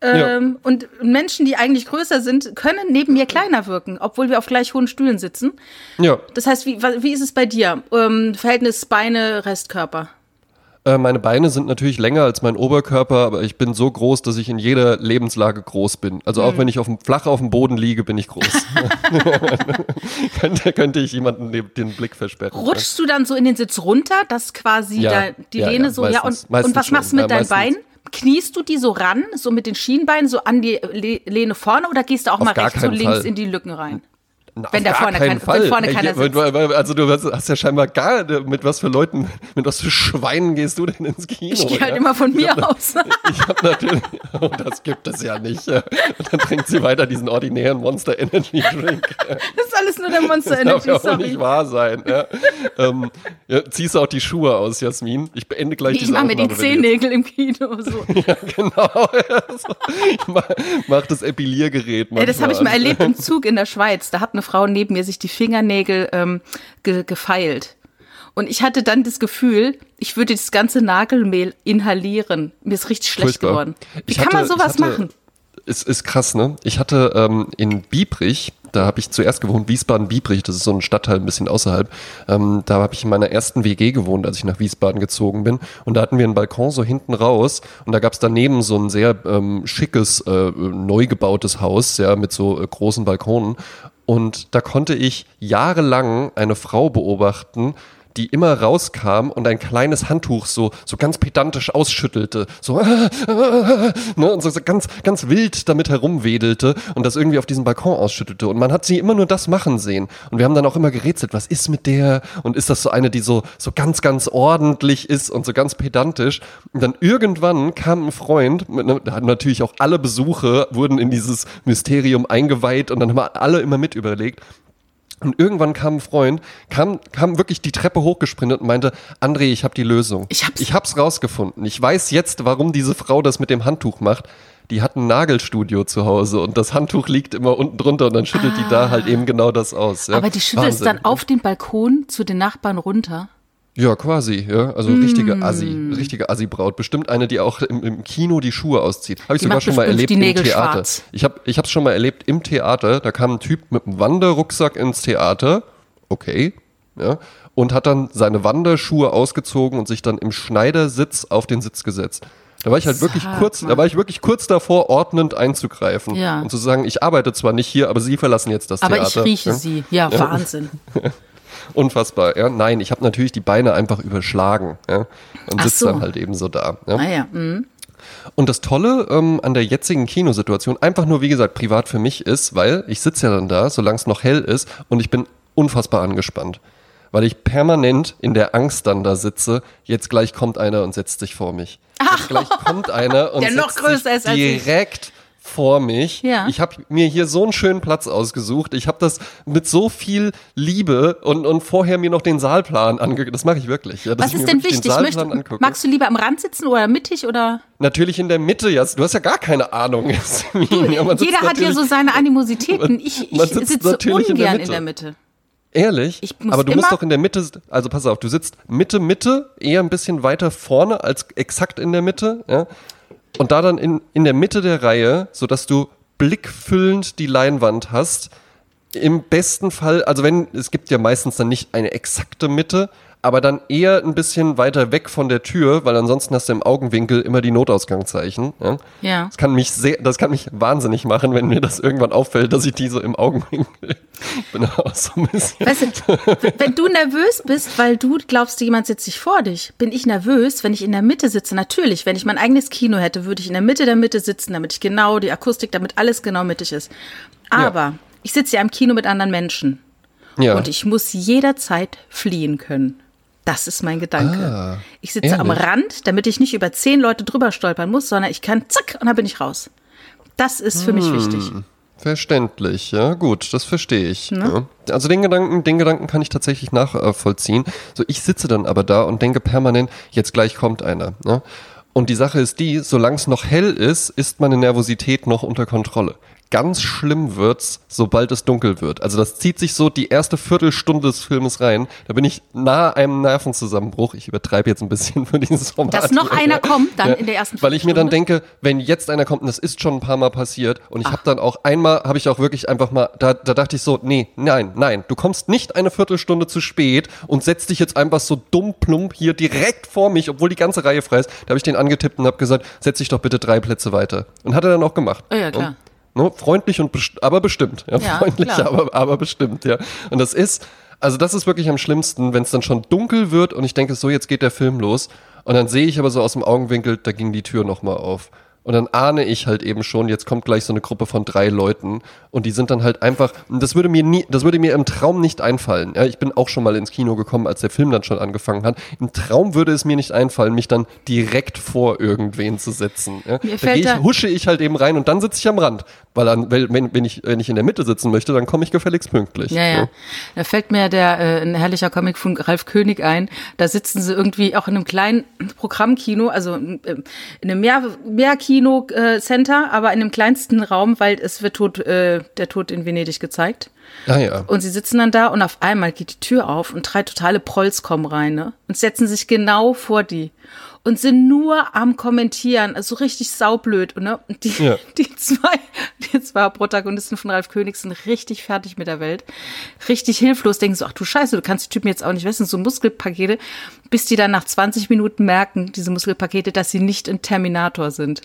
Ähm, ja. Und Menschen, die eigentlich größer sind, können neben mir kleiner wirken, obwohl wir auf gleich hohen Stühlen sitzen. Ja. Das heißt, wie, wie ist es bei dir? Ähm, Verhältnis Beine, Restkörper? Äh, meine Beine sind natürlich länger als mein Oberkörper, aber ich bin so groß, dass ich in jeder Lebenslage groß bin. Also auch mhm. wenn ich auf dem, flach auf dem Boden liege, bin ich groß. könnte, könnte ich jemanden den Blick versperren. Rutschst du dann so in den Sitz runter, dass quasi ja, da die ja, Lehne ja, so, meistens, ja, und, und was schon. machst du mit deinen Beinen? Kniest du die so ran, so mit den Schienbeinen, so an die Lehne vorne oder gehst du auch Auf mal rechts und links Fall. in die Lücken rein? Na, wenn da vorne, kein, wenn vorne keiner sitzt. Also du hast ja scheinbar gar, mit was für Leuten, mit was für Schweinen gehst du denn ins Kino? Ich gehe halt ja? immer von mir ich aus. ich habe natürlich, oh, das gibt es ja nicht. Und dann trinkt sie weiter diesen ordinären Monster Energy Drink. das ist alles nur der Monster Energy, das darf ja auch nicht wahr sein. Ja. ähm, ja, ziehst auch die Schuhe aus, Jasmin. Ich beende gleich diese Ich mache mir die Zehennägel im Kino. So. ja, genau. ich mach, mach das Epiliergerät manchmal. Ja, das habe ich mal erlebt im Zug in der Schweiz. Da hat eine Frau neben mir sich die Fingernägel ähm, ge gefeilt. Und ich hatte dann das Gefühl, ich würde das ganze Nagelmehl inhalieren. Mir ist richtig schlecht Furchtbar. geworden. Wie ich kann hatte, man sowas hatte, machen? Es ist krass, ne? Ich hatte ähm, in Biebrich, da habe ich zuerst gewohnt, Wiesbaden-Biebrich, das ist so ein Stadtteil ein bisschen außerhalb. Ähm, da habe ich in meiner ersten WG gewohnt, als ich nach Wiesbaden gezogen bin. Und da hatten wir einen Balkon so hinten raus und da gab es daneben so ein sehr ähm, schickes, äh, neu gebautes Haus, ja, mit so äh, großen Balkonen. Und da konnte ich jahrelang eine Frau beobachten, die immer rauskam und ein kleines Handtuch so, so ganz pedantisch ausschüttelte, so, äh, äh, ne, und so, so ganz, ganz wild damit herumwedelte und das irgendwie auf diesem Balkon ausschüttelte. Und man hat sie immer nur das machen sehen. Und wir haben dann auch immer gerätselt, was ist mit der? Und ist das so eine, die so, so ganz, ganz ordentlich ist und so ganz pedantisch? Und dann irgendwann kam ein Freund, mit, ne, natürlich auch alle Besuche wurden in dieses Mysterium eingeweiht und dann haben wir alle immer mit überlegt. Und irgendwann kam ein Freund, kam, kam wirklich die Treppe hochgesprintet und meinte, André, ich habe die Lösung. Ich hab's. ich hab's rausgefunden. Ich weiß jetzt, warum diese Frau das mit dem Handtuch macht. Die hat ein Nagelstudio zu Hause und das Handtuch liegt immer unten drunter und dann schüttelt ah. die da halt eben genau das aus. Ja. Aber die schüttelt es dann auf den Balkon zu den Nachbarn runter? Ja, quasi, ja. Also richtige Assi, richtige Assi-Braut. Bestimmt eine, die auch im, im Kino die Schuhe auszieht. Habe ich Die sogar schon mal erlebt im Theater. schwarz. Ich habe ich hab's schon mal erlebt im Theater. Da kam ein Typ mit einem Wanderrucksack ins Theater. Okay, ja. Und hat dann seine Wanderschuhe ausgezogen und sich dann im Schneidersitz auf den Sitz gesetzt. Da war ich halt wirklich Sag kurz, mal. da war ich wirklich kurz davor, ordnend einzugreifen Ja. und zu sagen, ich arbeite zwar nicht hier, aber Sie verlassen jetzt das Aber Theater. ich rieche ja? sie. Ja, Wahnsinn. Unfassbar, ja. Nein, ich habe natürlich die Beine einfach überschlagen, ja. Und sitze so. dann halt eben so da. Ja. Ah ja. mhm. Und das Tolle ähm, an der jetzigen Kinosituation, einfach nur wie gesagt privat für mich ist, weil ich sitze ja dann da, solange es noch hell ist und ich bin unfassbar angespannt. Weil ich permanent in der Angst dann da sitze, jetzt gleich kommt einer und setzt sich vor mich. Jetzt gleich kommt einer und Der noch setzt größer sich ist als ich. direkt vor mich. Ja. Ich habe mir hier so einen schönen Platz ausgesucht. Ich habe das mit so viel Liebe und, und vorher mir noch den Saalplan angeguckt. Das mache ich wirklich. Ja, Was ist denn wichtig? Den Möcht, Saalplan angucke. magst du lieber am Rand sitzen oder mittig oder? Natürlich in der Mitte, ja. Du hast ja gar keine Ahnung. Jeder hat ja so seine Animositäten. Ich, ich sitze natürlich in der ungern in Mitte. der Mitte. Ehrlich? Aber du musst doch in der Mitte, also pass auf, du sitzt Mitte, Mitte, eher ein bisschen weiter vorne als exakt in der Mitte, ja. Und da dann in, in der Mitte der Reihe, sodass du blickfüllend die Leinwand hast. Im besten Fall, also wenn, es gibt ja meistens dann nicht eine exakte Mitte, aber dann eher ein bisschen weiter weg von der Tür, weil ansonsten hast du im Augenwinkel immer die Notausgangzeichen. Ja. Ja. Das kann mich sehr, das kann mich wahnsinnig machen, wenn mir das irgendwann auffällt, dass ich die so im Augenwinkel bin auch so ein bisschen. Weißt du, wenn du nervös bist, weil du glaubst, jemand sitzt sich vor dich, bin ich nervös, wenn ich in der Mitte sitze. Natürlich, wenn ich mein eigenes Kino hätte, würde ich in der Mitte der Mitte sitzen, damit ich genau die Akustik, damit alles genau mittig ist. Aber ich sitze ja im Kino mit anderen Menschen Ja. und ich muss jederzeit fliehen können. Das ist mein Gedanke. Ah, ich sitze am ehrlich? Rand, damit ich nicht über zehn Leute drüber stolpern muss, sondern ich kann zack und dann bin ich raus. Das ist für mich Hm. wichtig. Verständlich, ja, gut, das verstehe ich. Ne? Ja. Also den Gedanken, den Gedanken kann ich tatsächlich nachvollziehen. So, ich sitze dann aber da und denke permanent, jetzt gleich kommt einer. Ne? Und die Sache ist die, solange es noch hell ist, ist meine Nervosität noch unter Kontrolle. Ganz schlimm wird's, sobald es dunkel wird. Also das zieht sich so die erste Viertelstunde des Filmes rein. Da bin ich nahe einem Nervenzusammenbruch. Ich übertreibe jetzt ein bisschen für dieses Format. Dass noch einer ja. kommt dann in der ersten Weil ich mir dann denke, wenn jetzt einer kommt, und das ist schon ein paar Mal passiert, und ich habe dann auch einmal, habe ich auch wirklich einfach mal, da, da dachte ich so, nee, nein, nein, du kommst nicht eine Viertelstunde zu spät und setzt dich jetzt einfach so dumm plump hier direkt vor mich, obwohl die ganze Reihe frei ist. Da habe ich den angetippt und habe gesagt, setz dich doch bitte drei Plätze weiter. Und hat er dann auch gemacht. Oh ja, klar. Ne, freundlich und best aber bestimmt. Ja, Ja, freundlich, klar. aber, aber bestimmt, ja. Und das ist, also das ist wirklich am schlimmsten, wenn es dann schon dunkel wird und ich denke, so, jetzt geht der Film los. Und dann sehe ich aber so aus dem Augenwinkel, da ging die Tür nochmal auf. Und dann ahne ich halt eben schon, jetzt kommt gleich so eine Gruppe von drei Leuten und die sind dann halt einfach, das würde mir nie, das würde mir im Traum nicht einfallen. Ja, ich bin auch schon mal ins Kino gekommen, als der Film dann schon angefangen hat. Im Traum würde es mir nicht einfallen, mich dann direkt vor irgendwen zu setzen. Ja, Mir da ich, husche ich halt eben rein und dann sitze ich am Rand. Weil dann, wenn, wenn, ich, wenn ich in der Mitte sitzen möchte, dann komme ich gefälligst pünktlich. Ja, ja. Da fällt mir der äh, ein herrlicher Comic von Ralf König ein. Da sitzen sie irgendwie auch in einem kleinen Programmkino, also äh, in einem Mehr Mehrkino äh, Center, aber in dem kleinsten Raum, weil es wird tot, äh, der Tod in Venedig gezeigt. Ah ja. Und sie sitzen dann da und auf einmal geht die Tür auf und drei totale Prolls kommen rein ne? und setzen sich genau vor die und sind nur am Kommentieren, also richtig saublöd. Und, ne? und die, Ja. die, zwei, die zwei Protagonisten von Ralf König sind richtig fertig mit der Welt, richtig hilflos, denken so, ach du Scheiße, du kannst die Typen jetzt auch nicht wissen, so Muskelpakete, bis die dann nach 20 Minuten merken, diese Muskelpakete, dass sie nicht im Terminator sind.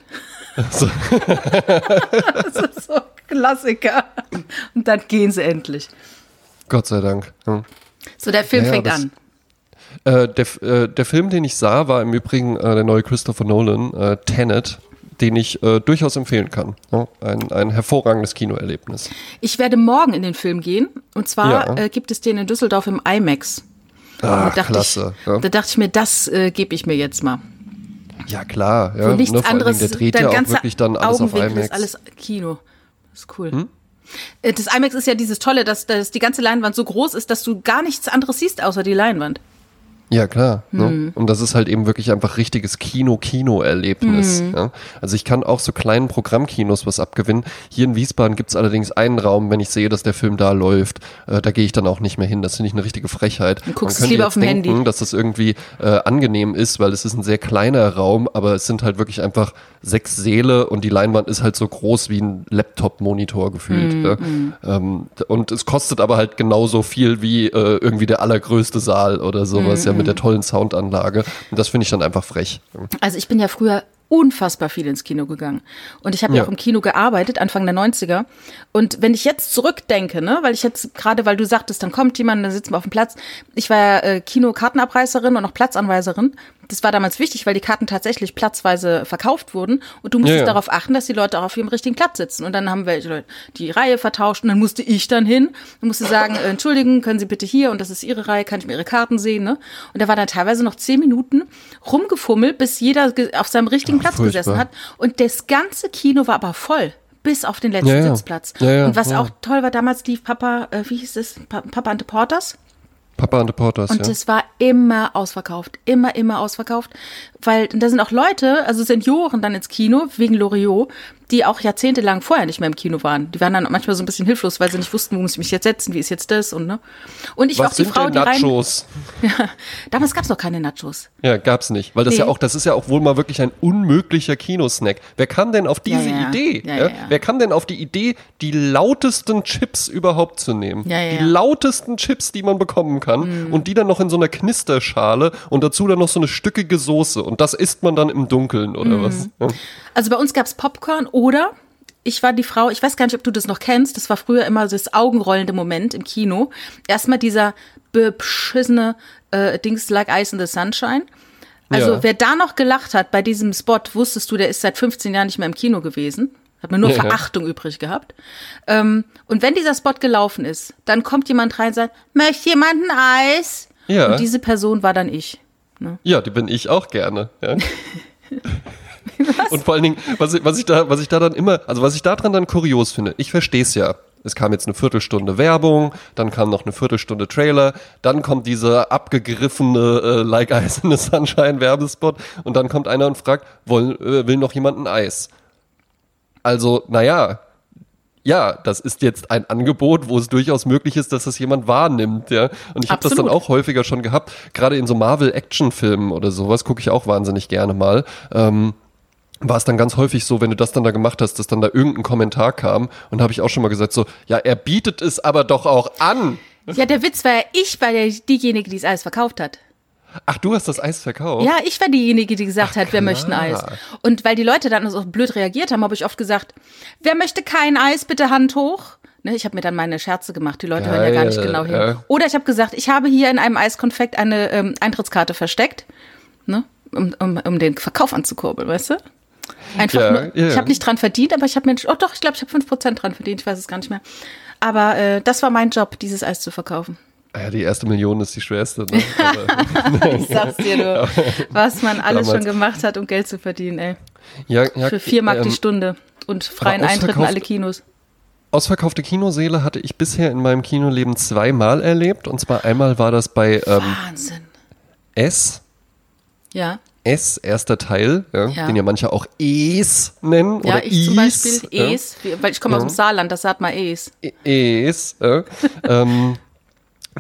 So. Das ist so Klassiker. Und dann gehen sie endlich. Gott sei Dank. Hm. So, der Film Ja, ja, fängt das- an. Äh, der, äh, der Film, den ich sah, war im Übrigen äh, der neue Christopher Nolan, äh, Tenet, den ich äh, durchaus empfehlen kann. Ja, ein, ein hervorragendes Kinoerlebnis. Ich werde morgen in den Film gehen. Und zwar Ja. äh, gibt es den in Düsseldorf im IMAX. Ah, da dachte klasse. Ich, ja. Da dachte ich mir, das gebe ich mir jetzt mal. ja, klar. Ja, Wo nichts ne, anderes, der dreht ja auch wirklich dann alles auf IMAX. Ist alles Kino. Das ist cool. Äh, Das IMAX ist ja dieses Tolle, dass, dass die ganze Leinwand so groß ist, dass du gar nichts anderes siehst außer die Leinwand. Ja, klar. Ne? Und das ist halt eben wirklich einfach richtiges Kino-Kino-Erlebnis. Ja? Also ich kann auch so kleinen Programmkinos was abgewinnen. Hier in Wiesbaden gibt's allerdings einen Raum, wenn ich sehe, dass der Film da läuft, äh, da gehe ich dann auch nicht mehr hin. Das finde ich eine richtige Frechheit. Du guckst Man könnte lieber auf dem denken, Handy. dass das irgendwie äh, angenehm ist, weil es ist ein sehr kleiner Raum, aber es sind halt wirklich einfach sechs Säle und die Leinwand ist halt so groß wie ein Laptop-Monitor gefühlt. Mhm, ja? ähm, und es kostet aber halt genauso viel wie äh, irgendwie der allergrößte Saal oder sowas, ja, mit der tollen Soundanlage. Und das finde ich dann einfach frech. Also ich bin ja früher unfassbar viel ins Kino gegangen. Und ich habe ja. Ja. auch im Kino gearbeitet, Anfang der 90er. Und wenn ich jetzt zurückdenke, ne, weil ich jetzt gerade, weil du sagtest, dann kommt jemand, dann sitzen wir auf dem Platz. Ich war ja äh, Kino-Kartenabreißerin und auch Platzanweiserin. Das war damals wichtig, weil die Karten tatsächlich platzweise verkauft wurden. Und du musstest Ja, ja. darauf achten, dass die Leute auch auf ihrem richtigen Platz sitzen. Und dann haben welche Leute die Reihe vertauscht und dann musste ich dann hin und musste sagen, äh, entschuldigen, können Sie bitte hier und das ist Ihre Reihe, kann ich mir Ihre Karten sehen, ne? Und da war dann teilweise noch zehn Minuten rumgefummelt, bis jeder auf seinem richtigen Ach, Platz furchtbar. gesessen hat. Und das ganze Kino war aber voll. Bis auf den letzten Ja. Sitzplatz. Ja, ja, und was auch toll war, damals lief Papa, äh, wie hieß es, Pa- Papa and the Porters. Papa and the Porters, Und ja. es war immer ausverkauft, immer, immer ausverkauft, weil da sind auch Leute, also Senioren dann ins Kino wegen Loriot, die auch jahrzehntelang vorher nicht mehr im Kino waren. Die waren dann manchmal so ein bisschen hilflos, weil sie nicht wussten, wo muss ich mich jetzt setzen, wie ist jetzt das und ne. Und ich war auch Was die sind Frau, denn die rein. Nachos? Ja, damals gab es noch keine Nachos. Ja, gab's nicht. Weil das Nee. ja auch, das ist ja auch wohl mal wirklich ein unmöglicher Kinosnack. Wer kam denn auf diese Ja, ja. Idee? Ja. Wer kam denn auf die Idee, die lautesten Chips überhaupt zu nehmen? Die. Mhm. lautesten Chips, die man bekommen kann. Und die dann noch in so einer Knisterschale und dazu dann noch so eine stückige Soße. Und das isst man dann im Dunkeln oder Mhm. was? Also bei uns gab's Popcorn oder ich war die Frau, ich weiß gar nicht, ob du das noch kennst, das war früher immer das augenrollende Moment im Kino. Erstmal dieser beschissene äh, Dings like Ice in the Sunshine. Also Ja. wer da noch gelacht hat bei diesem Spot, wusstest du, der ist seit 15 Jahren nicht mehr im Kino gewesen. Hat mir nur Ja. Verachtung übrig gehabt. Ähm, und wenn dieser Spot gelaufen ist, dann kommt jemand rein und sagt, möchte jemand ein Eis? Ja. Und diese Person war dann ich. Ja, die bin ich auch gerne. Ja. Und vor allen Dingen, was ich, was ich da, was ich da dann immer, also was ich daran dann kurios finde, ich verstehe es ja. Es kam jetzt eine Viertelstunde Werbung, dann kam noch eine Viertelstunde Trailer, dann kommt dieser abgegriffene äh, Like Ice in the Sunshine Werbespot und dann kommt einer und fragt, woll, äh, will noch jemand ein Eis? Also, naja, ja, das ist jetzt ein Angebot, wo es durchaus möglich ist, dass das jemand wahrnimmt, ja. Und ich habe das dann auch häufiger schon gehabt, gerade in so Marvel-Action-Filmen oder sowas gucke ich auch wahnsinnig gerne mal. Ähm, war es dann ganz häufig so, wenn du das dann da gemacht hast, dass dann da irgendein Kommentar kam und habe ich auch schon mal gesagt so, ja, er bietet es aber doch auch an. Ja, der Witz war ja, ich war der, diejenige, die das Eis verkauft hat. Ach, du hast das Eis verkauft? Ja, ich war diejenige, die gesagt hat, wer klar. möchte ein Eis. Und weil die Leute dann so blöd reagiert haben, habe ich oft gesagt, wer möchte kein Eis, bitte Hand hoch. Ne, ich habe mir dann meine Scherze gemacht, die Leute hören ja gar nicht genau hin. ja. Oder ich habe gesagt, ich habe hier in einem Eiskonfekt eine ähm, Eintrittskarte versteckt, ne, um, um, um den Verkauf anzukurbeln, weißt du? Einfach Ja, nur, ja. ich habe nicht dran verdient, aber ich habe mir, oh doch, ich glaube, ich habe 5% dran verdient, ich weiß es gar nicht mehr. Aber äh, das war mein Job, dieses Eis zu verkaufen. Ah Ja, die erste Million ist die schwerste. Ne? Ich sag's dir nur, was man alles Damals. schon gemacht hat, um Geld zu verdienen, ey. ja, ja, Für vier Mark die ähm, Stunde und freien Eintritt in alle Kinos. Ausverkaufte Kinoseele hatte ich bisher in meinem Kinoleben zweimal erlebt. Und zwar einmal war das bei ähm, Wahnsinn. S. Ja, S, erster Teil, ja, Ja. den ja manche auch Es nennen ja oder ich zum Is, Beispiel ja. Es, weil ich komme aus dem Saarland, das sagt man Es. Es. Ja. ähm,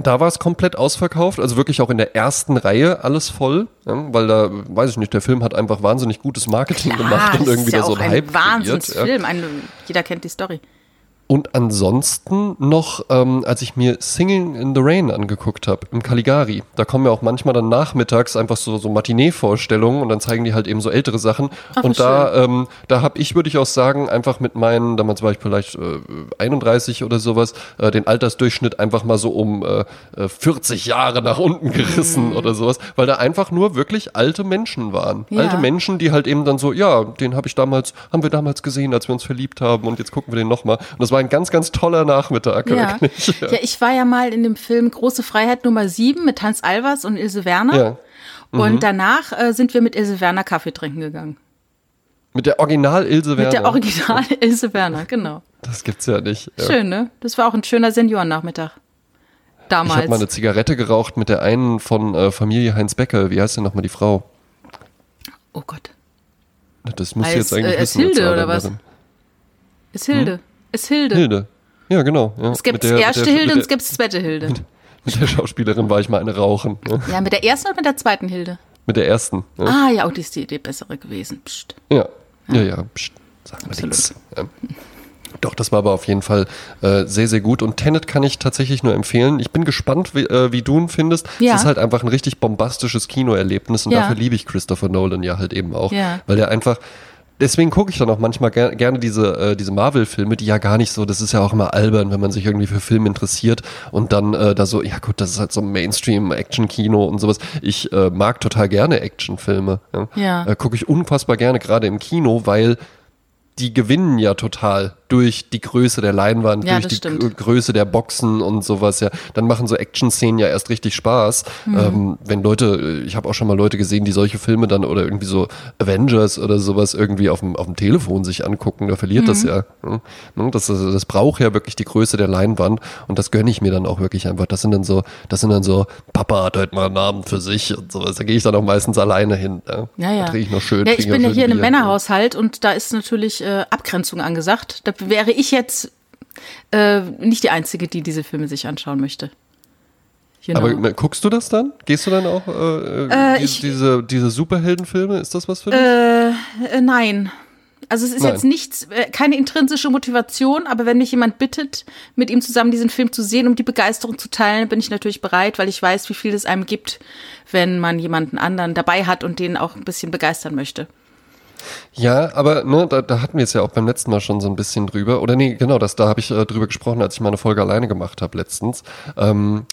da war es komplett ausverkauft, also wirklich auch in der ersten Reihe alles voll, ja, weil da, weiß ich nicht, der Film hat einfach wahnsinnig gutes Marketing gemacht das und irgendwie ja da so ein ein Hype. Ja. Wahnsinnsfilm. Ein, jeder kennt die Story. Und ansonsten noch, ähm, als ich mir Singing in the Rain angeguckt habe, im Caligari, da kommen ja auch manchmal dann nachmittags einfach so, so Matinee-Vorstellungen und dann zeigen die halt eben so ältere Sachen. Ach, und da, ähm, da habe ich, würde ich auch sagen, einfach mit meinen, damals war ich vielleicht äh, 31 oder sowas, äh, den Altersdurchschnitt einfach mal so um äh, äh, 40 Jahre nach unten gerissen oder sowas, weil da einfach nur wirklich alte Menschen waren. Ja. Alte Menschen, die halt eben dann so, ja, den habe ich damals, haben wir damals gesehen, als wir uns verliebt haben und jetzt gucken wir den nochmal. Und das war ein ganz, ganz toller Nachmittag, Ja. wirklich. ja, ich war ja mal in dem Film Große Freiheit Nummer 7 mit Hans Albers und Ilse Werner. Ja. Mhm. Und danach äh, sind wir mit Ilse Werner Kaffee trinken gegangen. Mit der Original Ilse Werner. Mit der Original Ilse Werner, genau. das gibt's ja nicht. Ja. Schön, ne? Das war auch ein schöner Seniorennachmittag. damals. Ich habe mal eine Zigarette geraucht mit der einen von äh, Familie Heinz Becker. Wie heißt denn nochmal die Frau? Oh Gott. Das muss Als, jetzt eigentlich äh, wissen. Hilde oder was? Ist Hilde. Hm? Ist Hilde. Hilde. Ja, genau. Ja. Es gibt Mit der- erste mit der- Hilde mit und es gibt zweite Hilde. Mit der Schauspielerin war ich mal eine rauchen. Ne? Ja, mit der ersten oder mit der zweiten Hilde? Mit der ersten. Ne? Ah ja, oh, die ist die, die bessere gewesen. Psst. Ja, ja, ja. Psst, sag mal nichts. Ja. Doch, das war aber auf jeden Fall äh, sehr, sehr gut. Und Tenet kann ich tatsächlich nur empfehlen. Ich bin gespannt, wie, äh, wie du ihn findest. Ja. Es ist halt einfach ein richtig bombastisches Kinoerlebnis und Ja. dafür liebe ich Christopher Nolan ja halt eben auch. Ja. Weil er einfach. Deswegen gucke ich dann auch manchmal ger gerne diese, äh, diese Marvel-Filme, die ja gar nicht so, das ist ja auch immer albern, wenn man sich irgendwie für Filme interessiert und dann äh, da so, ja gut, das ist halt so Mainstream-Action-Kino und sowas. Ich äh, mag total gerne Actionfilme. Ja. Ja. Äh, gucke ich unfassbar gerne, gerade im Kino, weil die gewinnen ja total durch die Größe der Leinwand, Ja, durch das die stimmt. Größe der Boxen und sowas. Ja, dann machen so Action-Szenen ja erst richtig Spaß. Mhm. Ähm, wenn Leute, ich habe auch schon mal Leute gesehen, die solche Filme dann oder irgendwie so Avengers oder sowas irgendwie auf dem, auf dem Telefon sich angucken, da verliert das Mhm. ja. Ne? Ne, Das, das, das braucht ja wirklich die Größe der Leinwand und das gönne ich mir dann auch wirklich einfach. Das sind dann so, das sind dann so, Papa hat heute mal einen Abend für sich und sowas. Da gehe ich dann auch meistens alleine hin. Ja, Ja, ja. Da trinke ich noch schön. Ja, ich bin ja hier in einem. Männerhaushalt und da ist natürlich äh, Abgrenzung angesagt. Da wäre ich jetzt äh, nicht die Einzige, die diese Filme sich anschauen möchte. Genau. Aber guckst du das dann? Gehst du dann auch äh, Äh, die, ich- diese, diese Superheldenfilme? Ist das was für dich? Äh, äh, nein. Also es ist Nein. jetzt nichts, äh, keine intrinsische Motivation, aber wenn mich jemand bittet, mit ihm zusammen diesen Film zu sehen, um die Begeisterung zu teilen, bin ich natürlich bereit, weil ich weiß, wie viel es einem gibt, wenn man jemanden anderen dabei hat und den auch ein bisschen begeistern möchte. Ja, aber ne, da, da hatten wir es ja auch beim letzten Mal schon so ein bisschen drüber. Oder nee, genau, das, da habe ich äh, drüber gesprochen, als ich meine Folge alleine gemacht habe letztens. Ähm,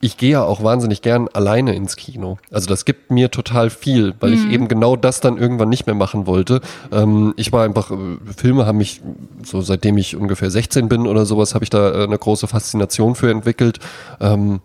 ich gehe ja auch wahnsinnig gern alleine ins Kino. Also das gibt mir total viel, weil ich eben genau das dann irgendwann nicht mehr machen wollte. Ähm, ich war einfach, äh, Filme haben mich, so seitdem ich ungefähr 16 bin oder sowas, habe ich da äh, eine große Faszination für entwickelt. Ähm,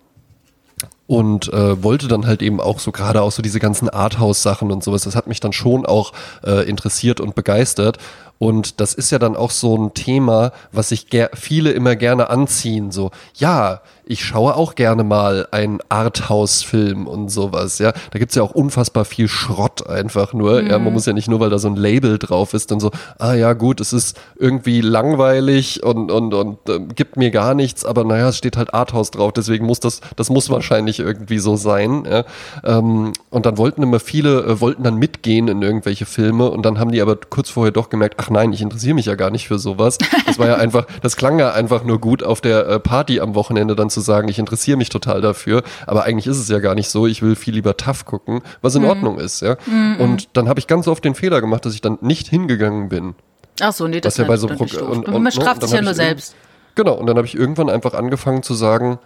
und äh, wollte dann halt eben auch so gerade auch so diese ganzen Arthouse-Sachen und sowas, das hat mich dann schon auch äh, interessiert und begeistert. Und das ist ja dann auch so ein Thema, was sich viele immer gerne anziehen. So, ja, ich schaue auch gerne mal einen Arthouse-Film und sowas. Ja, da gibt's ja auch unfassbar viel Schrott einfach nur. Ja, man muss ja nicht nur, weil da so ein Label drauf ist, dann so, ah ja, gut, es ist irgendwie langweilig und, und, und äh, gibt mir gar nichts, aber naja, es steht halt Arthouse drauf, deswegen muss das, das muss wahrscheinlich irgendwie so sein. Ja. Ähm, und dann wollten immer viele, äh, wollten dann mitgehen in irgendwelche Filme und dann haben die aber kurz vorher doch gemerkt, ach nein, ich interessiere mich ja gar nicht für sowas. Das war ja einfach, das klang ja einfach nur gut auf der äh, Party am Wochenende dann zu sagen, ich interessiere mich total dafür, aber eigentlich ist es ja gar nicht so, ich will viel lieber tough gucken, was in Ordnung ist, ja. Und dann habe ich ganz oft den Fehler gemacht, dass ich dann nicht hingegangen bin. Ach so, nee, das Was ja bei so nicht doof. und- Und, man straft und dann sich ja nur selbst. Genau, und dann habe ich irgendwann einfach angefangen zu sagen,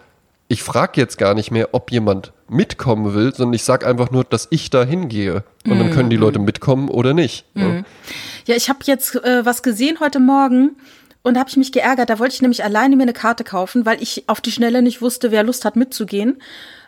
ich frage jetzt gar nicht mehr, ob jemand mitkommen will, sondern ich sage einfach nur, dass ich da hingehe. Und dann können die Leute mitkommen oder nicht. Ja. Ja, ich habe jetzt äh, was gesehen heute Morgen und da habe ich mich geärgert. Da wollte ich nämlich alleine mir eine Karte kaufen, weil ich auf die Schnelle nicht wusste, wer Lust hat mitzugehen.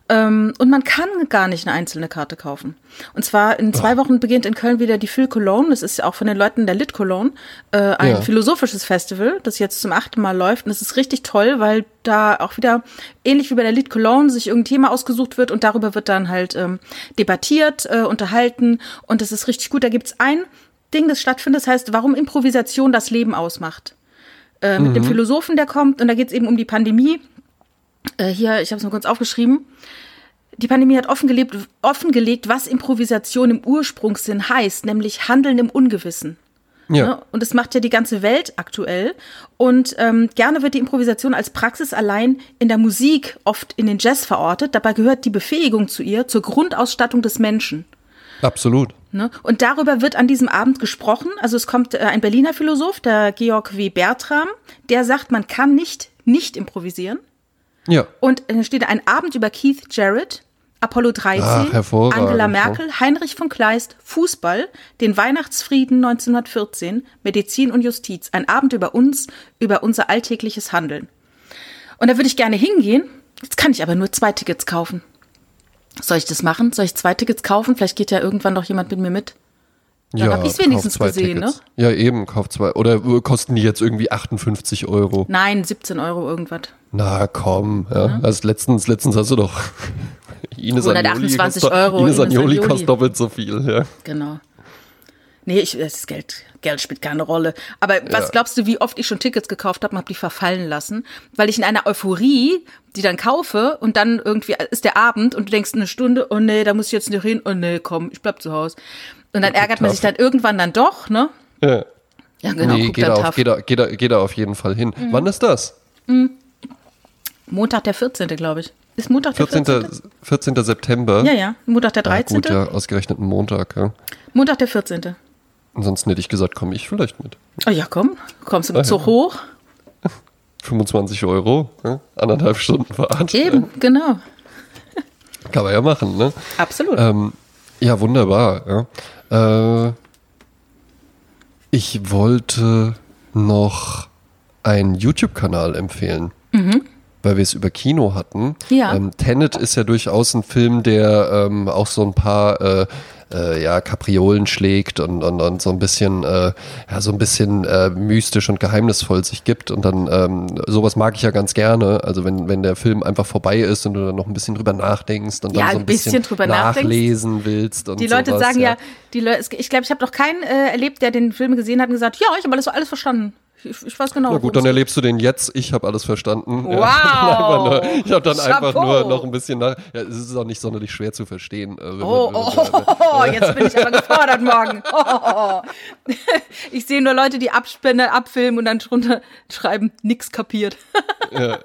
Ähm, und man kann gar nicht eine einzelne Karte kaufen. Und zwar in zwei Wochen beginnt in Köln wieder die Phil Cologne. Das ist ja auch von den Leuten der Lit Cologne. Äh, ein Ja. philosophisches Festival, das jetzt zum achten Mal läuft. Und es ist richtig toll, weil da auch wieder ähnlich wie bei der Lit Cologne sich irgendein Thema ausgesucht wird und darüber wird dann halt ähm, debattiert, äh, unterhalten. Und das ist richtig gut. Da gibt's ein Ding, das stattfindet, das heißt, warum Improvisation das Leben ausmacht. Äh, mit dem Philosophen, der kommt, und da geht's eben um die Pandemie. Äh, hier, ich habe es mal kurz aufgeschrieben. Die Pandemie hat offengelegt, offengelegt, was Improvisation im Ursprungssinn heißt, nämlich Handeln im Ungewissen. Ja. Ne? Und das macht ja die ganze Welt aktuell. Und ähm, gerne wird die Improvisation als Praxis allein in der Musik, oft in den Jazz verortet. Dabei gehört die Befähigung zu ihr zur Grundausstattung des Menschen. Absolut. Ne? Und darüber wird an diesem Abend gesprochen. Also es kommt äh, ein Berliner Philosoph, der Georg W. Bertram, der sagt, man kann nicht nicht improvisieren. Ja. Und dann steht ein Abend über Keith Jarrett, Apollo 13, Ach, Angela? Merkel, Heinrich von Kleist, Fußball, den Weihnachtsfrieden 1914, Medizin und Justiz. Ein Abend über uns, über unser alltägliches Handeln. Und da würde ich gerne hingehen. Jetzt kann ich aber nur zwei Tickets kaufen. Soll ich das machen? Soll ich zwei Tickets kaufen? Vielleicht geht ja irgendwann noch jemand mit mir mit. Dann hab ich's wenigstens kauf zwei gesehen, Tickets. Ja, eben, kauf zwei. Oder äh, kosten die jetzt irgendwie 58 Euro? Nein, 17 Euro irgendwas. Na komm, ja. Also letztens, letztens hast du doch Ines 128 kostet, Euro, Ines Agnoli Agnoli. kostet doppelt so viel, ja. Genau. Nee, ich, das Geld, Geld spielt keine Rolle. Aber was Ja. glaubst du, wie oft ich schon Tickets gekauft habe und habe die verfallen lassen? Weil ich in einer Euphorie die dann kaufe und dann irgendwie ist der Abend und du denkst eine Stunde, oh nee, da muss ich jetzt nicht hin, oh nee, komm, ich bleib zu Hause. Und dann ärgert man sich dann irgendwann dann doch, ne? ja. Ja, genau, nee, geht da, auf, geht, da, geht, da, geht da auf jeden Fall hin. Mhm. Wann ist das? Montag der 14., glaube ich. Ist Montag der 14. 14.? 14. September? Ja, ja. Montag der Ah, 13. gut, ja, ausgerechnet ein Montag, ja. Montag der 14. Ansonsten hätte ich gesagt, komme ich vielleicht mit. Oh ja, komm. Kommst du mit Zug hoch? 25 Euro, ja? anderthalb Stunden Fahrt. Eben, genau. Kann man ja machen, ne? Absolut. Ähm, ja, wunderbar. Ja. Äh, ich wollte noch einen YouTube-Kanal empfehlen, weil wir es über Kino hatten. Ja. Ähm, Tenet ist ja durchaus ein Film, der ähm, auch so ein paar äh, äh, ja, Kapriolen schlägt und, und, und so ein bisschen, äh, ja, so ein bisschen äh, mystisch und geheimnisvoll sich gibt. Und dann, ähm, sowas mag ich ja ganz gerne. Also wenn, wenn der Film einfach vorbei ist und du dann noch ein bisschen drüber nachdenkst und Ja, dann so ein ein bisschen, bisschen nachlesen willst. Und Die Leute sowas, sagen ja, die Leute, ich glaube, ich habe noch keinen äh, erlebt, der den Film gesehen hat und gesagt, ja, ich habe alles, alles verstanden. Ich, ich weiß genau. Na gut, dann erlebst du den jetzt. Ich habe alles verstanden. Wow. Ja, einfach ich habe dann einfach Chapeau. nur noch ein bisschen nach. Ja, es ist auch nicht sonderlich schwer zu verstehen. äh, Oh, man- oh, wenn man- oh, oh, jetzt bin ich aber gefordert morgen. Oh, oh, oh. Ich sehe nur Leute, die Abspende abfilmen und dann drunter schreiben, nix kapiert. Ja,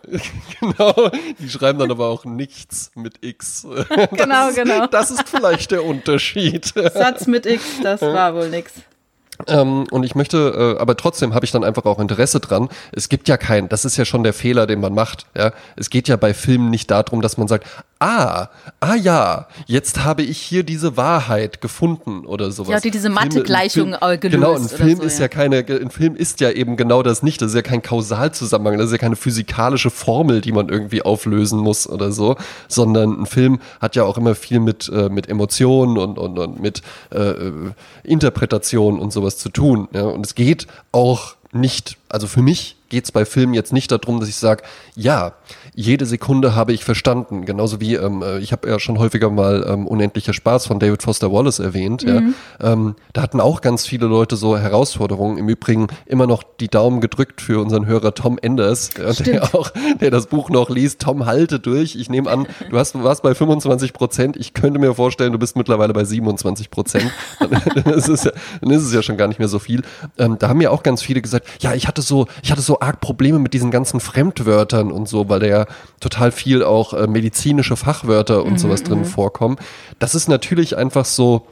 genau. Die schreiben dann aber auch nichts mit X. Genau, genau. Das ist vielleicht der Unterschied. Satz mit X, das war wohl nix. Ähm, und ich möchte, äh, aber trotzdem habe ich dann einfach auch Interesse dran. Es gibt ja keinen, das ist ja schon der Fehler, den man macht. Ja? Es geht ja bei Filmen nicht darum, dass man sagt, ah, ah ja, jetzt habe ich hier diese Wahrheit gefunden oder sowas. Ja, die diese Mathe-Gleichung, äh, gelöst Genau, ein Film so, ist ja. ja keine, ein Film ist ja eben genau das nicht. Das ist ja kein Kausalzusammenhang, das ist ja keine physikalische Formel, die man irgendwie auflösen muss oder so, sondern ein Film hat ja auch immer viel mit, äh, mit Emotionen und, und, und mit äh, äh, Interpretation und sowas zu tun. Ja? Und es geht auch nicht, also für mich geht es bei Filmen jetzt nicht darum, dass ich sage, ja, jede Sekunde habe ich verstanden. Genauso wie, ähm, äh, ich habe ja schon häufiger mal ähm, Unendlicher Spaß von David Foster Wallace erwähnt. Ja. Ähm, da hatten auch ganz viele Leute so Herausforderungen. Im Übrigen immer noch die Daumen gedrückt für unseren Hörer Tom Enders, äh, der auch, der das Buch noch liest. Tom, halte durch. Ich nehme an, du hast, warst bei 25 Prozent. Ich könnte mir vorstellen, du bist mittlerweile bei 27 Prozent. dann, ist es ja, dann ist es ja schon gar nicht mehr so viel. Ähm, da haben ja auch ganz viele gesagt, ja, ich hatte so, ich hatte so arg Probleme mit diesen ganzen Fremdwörtern und so, weil da ja total viel auch äh, medizinische Fachwörter und sowas drin vorkommen. Das ist natürlich einfach so,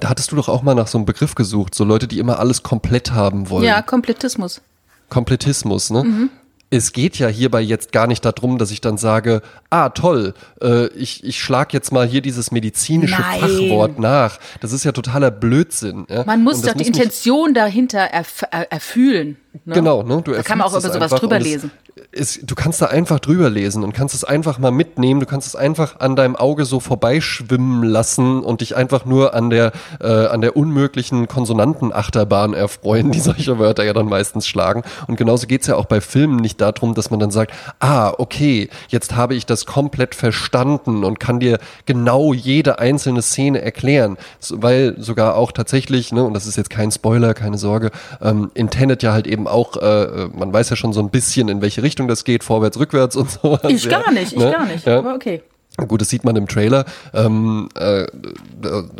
da hattest du doch auch mal nach so einem Begriff gesucht, so Leute, die immer alles komplett haben wollen. Ja, Komplettismus. Komplettismus, ne? Mhm. Es geht ja hierbei jetzt gar nicht darum, dass ich dann sage, ah toll, äh, ich, ich schlag jetzt mal hier dieses medizinische Nein. Fachwort nach. Das ist ja totaler Blödsinn. Ja? Man muss doch die mich- Intention dahinter erf äh, erfühlen. Ne? Genau, ne? Du Da kann man auch über es sowas drüber es lesen. Ist, du kannst da einfach drüber lesen und kannst es einfach mal mitnehmen. Du kannst es einfach an deinem Auge so vorbeischwimmen lassen und dich einfach nur an der, äh, an der unmöglichen Konsonantenachterbahn erfreuen, die solche Wörter ja dann meistens schlagen. Und genauso geht's ja auch bei Filmen nicht darum, dass man dann sagt, ah, okay, jetzt habe ich das komplett verstanden und kann dir genau jede einzelne Szene erklären. Weil sogar auch tatsächlich, ne, und das ist jetzt kein Spoiler, keine Sorge, ähm, in Tenet ja halt eben auch, äh, man weiß ja schon so ein bisschen, in welche Richtung das geht, vorwärts, rückwärts und sowas. Ich ja, gar nicht, ich ne? gar nicht. Ja. Aber okay. Gut, das sieht man im Trailer. Ähm, äh,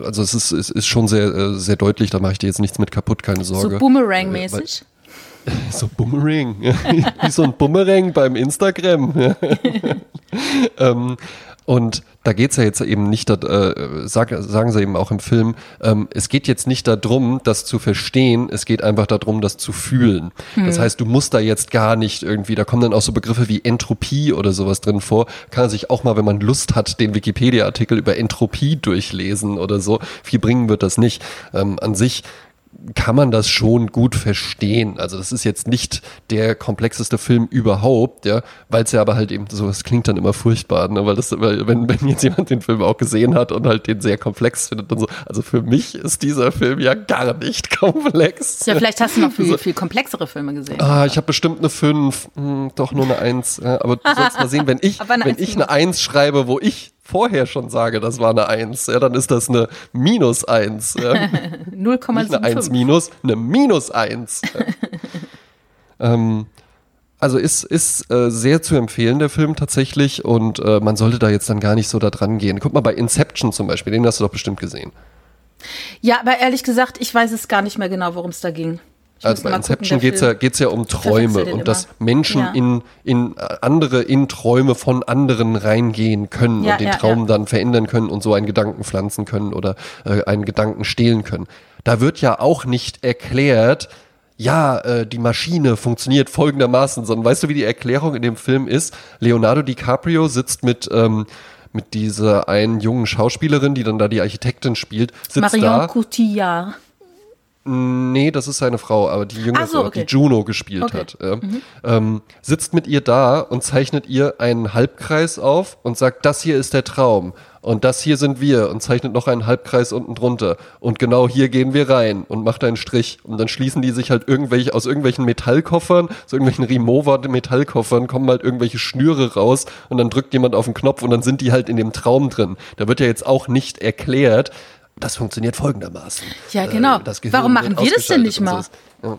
also es ist, es ist schon sehr, äh, sehr deutlich, da mache ich dir jetzt nichts mit kaputt, keine Sorge. So Boomerang-mäßig. So Boomerang. Wie so ein Boomerang beim Instagram. Ähm, und da geht's ja jetzt eben nicht, äh, sag, sagen sie eben auch im Film, ähm, es geht jetzt nicht darum, das zu verstehen, es geht einfach darum, das zu fühlen. Das heißt, du musst da jetzt gar nicht irgendwie, da kommen dann auch so Begriffe wie Entropie oder sowas drin vor, kann man sich auch mal, wenn man Lust hat, den Wikipedia-Artikel über Entropie durchlesen oder so. Viel bringen wird das nicht. Ähm, an sich kann man das schon gut verstehen. Also das ist jetzt nicht der komplexeste Film überhaupt, ja, weil es ja aber halt eben so, es klingt dann immer furchtbar, ne? weil das, weil, wenn, wenn jetzt jemand den Film auch gesehen hat und halt den sehr komplex findet und so, also für mich ist dieser Film ja gar nicht komplex. Ja, vielleicht hast du noch viel, viel komplexere Filme gesehen. Ah, ich habe bestimmt eine 5, hm, doch nur eine 1, ja, aber du sollst mal sehen, wenn ich, wenn ich eine 1 schreibe, wo ich vorher schon sage, das war eine 1, ja, dann ist das eine minus 1. Ja. 0,75. Nicht eine 1 minus, eine minus 1. Ja. ähm, also ist, ist äh, sehr zu empfehlen, der Film tatsächlich, und äh, man sollte da jetzt dann gar nicht so da dran gehen. Guck mal bei Inception zum Beispiel, den hast du doch bestimmt gesehen. Ja, aber ehrlich gesagt, ich weiß es gar nicht mehr genau, worum es da ging. Also bei Inception geht es ja, geht's ja um Träume und immer. dass Menschen ja. in, in andere, in Träume von anderen reingehen können ja, und den Traum dann verändern können und so einen Gedanken pflanzen können oder äh, einen Gedanken stehlen können. Da wird ja auch nicht erklärt, ja, äh, die Maschine funktioniert folgendermaßen, sondern weißt du, wie die Erklärung in dem Film ist? Leonardo DiCaprio sitzt mit ähm, mit dieser einen jungen Schauspielerin, die dann da die Architektin spielt, sitzt Marion da. Cotillard. Nee, das ist seine Frau, aber die jüngere, so, okay. die Juno gespielt okay. hat, ja. mhm. ähm, sitzt mit ihr da und zeichnet ihr einen Halbkreis auf und sagt, das hier ist der Traum und das hier sind wir und zeichnet noch einen Halbkreis unten drunter und genau hier gehen wir rein und macht einen Strich und dann schließen die sich halt irgendwelche aus irgendwelchen Metallkoffern, aus irgendwelchen Remover Metallkoffern kommen halt irgendwelche Schnüre raus und dann drückt jemand auf den Knopf und dann sind die halt in dem Traum drin. Da wird ja jetzt auch nicht erklärt, das funktioniert folgendermaßen. Ja, genau. Äh, Warum machen wir das denn nicht mal? Ja.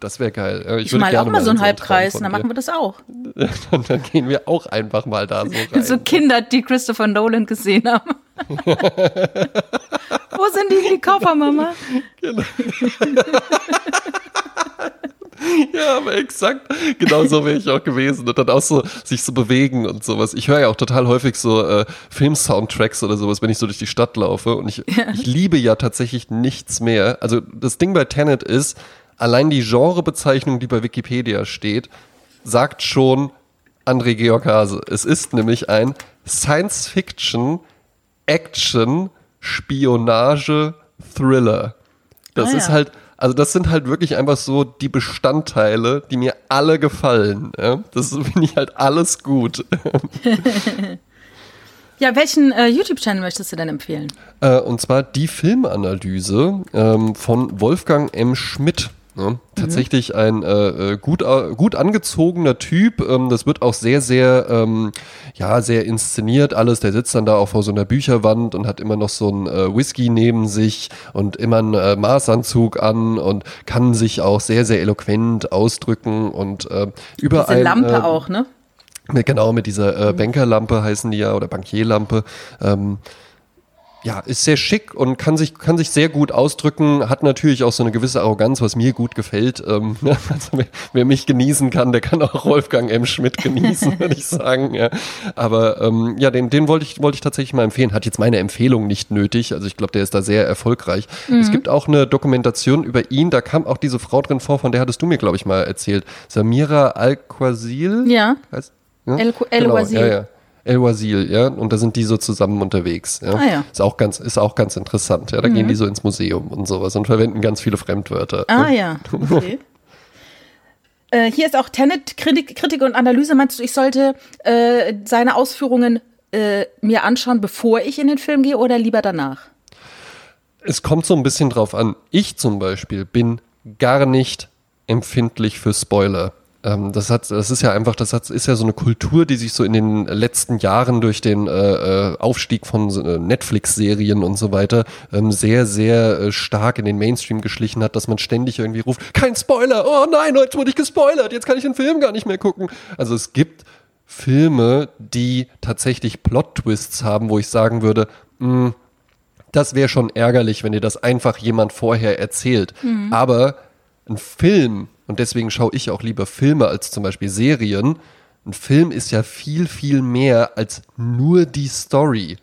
Das wäre geil. Ich, ich mal auch mal so einen Halbkreis, dann machen wir das auch. Und dann gehen wir auch einfach mal da so rein. So Kinder, die Christopher Nolan gesehen haben. Wo sind die, die Koffer, Mama? Genau. Ja, aber exakt. Genau so wäre ich auch gewesen. Und dann auch so sich so bewegen und sowas. Ich höre ja auch total häufig so äh, Film-Soundtracks oder sowas, wenn ich so durch die Stadt laufe. Und ich, ja. ich liebe ja tatsächlich nichts mehr. Also das Ding bei Tenet ist, allein die Genrebezeichnung, die bei Wikipedia steht, sagt schon André Georg Hase. Es ist nämlich ein Science-Fiction, Action, Spionage, Thriller. Das ah, ja. ist halt also das sind halt wirklich einfach so die Bestandteile, die mir alle gefallen. Ja? Das finde ich halt alles gut. ja, welchen äh, YouTube-Channel möchtest du denn empfehlen? Äh, und zwar die Filmanalyse ähm, von Wolfgang M. Schmidt. Ja, mhm. tatsächlich ein äh, äh, gut, äh, gut angezogener Typ. Ähm, das wird auch sehr, sehr, ähm, ja, sehr inszeniert alles. Der sitzt dann da auch vor so einer Bücherwand und hat immer noch so ein äh, Whisky neben sich und immer einen äh, Maßanzug an und kann sich auch sehr, sehr eloquent ausdrücken und äh, überall. Diese Lampe äh, auch, ne? Genau, mit dieser mhm. Bankerlampe heißen die ja oder Bankierlampe. Ähm, ja, ist sehr schick und kann sich, kann sich sehr gut ausdrücken, hat natürlich auch so eine gewisse Arroganz, was mir gut gefällt. Ähm, also wer, wer, mich genießen kann, der kann auch Wolfgang M. Schmidt genießen, würde ich sagen. Ja. Aber ähm, ja, den, den wollte ich, wollte ich tatsächlich mal empfehlen. Hat jetzt meine Empfehlung nicht nötig. Also ich glaube, der ist da sehr erfolgreich. Mhm. Es gibt auch eine Dokumentation über ihn, da kam auch diese Frau drin vor, von der hattest du mir, glaube ich, mal erzählt. Samira Al-Quasil. Ja. Heißt, ja? El-Quasil. Genau, ja, ja. El-Wazil, ja, und da sind die so zusammen unterwegs. Ja. Ah, ja. Ist auch ganz, ist auch ganz interessant. Ja, da mhm. gehen die so ins Museum und sowas und verwenden ganz viele Fremdwörter. Ah ja, okay. äh, hier ist auch Tenet Kritik, Kritik und Analyse. Meinst du, ich sollte äh, seine Ausführungen äh, mir anschauen, bevor ich in den Film gehe oder lieber danach? Es kommt so ein bisschen drauf an. Ich zum Beispiel bin gar nicht empfindlich für Spoiler. Ähm, das hat, das ist ja einfach, das hat, ist ja so eine Kultur, die sich so in den letzten Jahren durch den äh, äh Aufstieg von äh, Netflix-Serien und so weiter ähm, sehr, sehr äh, stark in den Mainstream geschlichen hat, dass man ständig irgendwie ruft, kein Spoiler, oh nein, jetzt wurde ich gespoilert, jetzt kann ich den Film gar nicht mehr gucken. Also es gibt Filme, die tatsächlich Plot-Twists haben, wo ich sagen würde, mh, hm, das wäre schon ärgerlich, wenn dir das einfach jemand vorher erzählt. Mhm. Aber ein Film, und deswegen schaue ich auch lieber Filme als zum Beispiel Serien. Ein Film ist ja viel, viel mehr als nur die Story.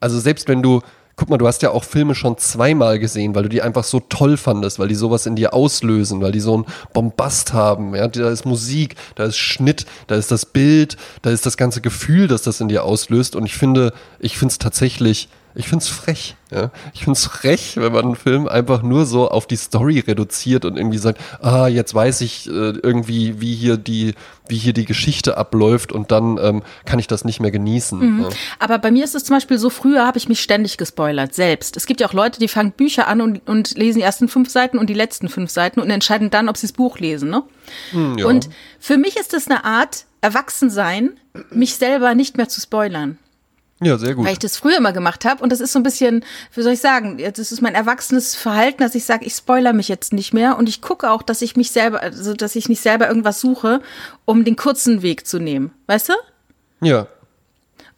Also selbst wenn du, guck mal, du hast ja auch Filme schon zweimal gesehen, weil du die einfach so toll fandest, weil die sowas in dir auslösen, weil die so einen Bombast haben. Ja, da ist Musik, da ist Schnitt, da ist das Bild, da ist das ganze Gefühl, das das in dir auslöst. Und ich finde, ich finde es tatsächlich Ich find's frech. Ja? Ich find's frech, wenn man einen Film einfach nur so auf die Story reduziert und irgendwie sagt, ah, jetzt weiß ich äh, irgendwie, wie hier die, wie hier die Geschichte abläuft und dann ähm, kann ich das nicht mehr genießen. Mhm. Ja. Aber bei mir ist es zum Beispiel so, früher habe ich mich ständig gespoilert, selbst. Es gibt ja auch Leute, die fangen Bücher an und, und lesen die ersten fünf Seiten und die letzten fünf Seiten und entscheiden dann, ob sie das Buch lesen. Ne? Mhm, ja. Und für mich ist es eine Art, Erwachsensein, mich selber nicht mehr zu spoilern. Ja, sehr gut. Weil ich das früher immer gemacht habe und das ist so ein bisschen, wie soll ich sagen, das ist mein erwachsenes Verhalten, dass ich sage, ich spoiler mich jetzt nicht mehr und ich gucke auch, dass ich mich selber, also dass ich nicht selber irgendwas suche, um den kurzen Weg zu nehmen. Weißt du? Ja.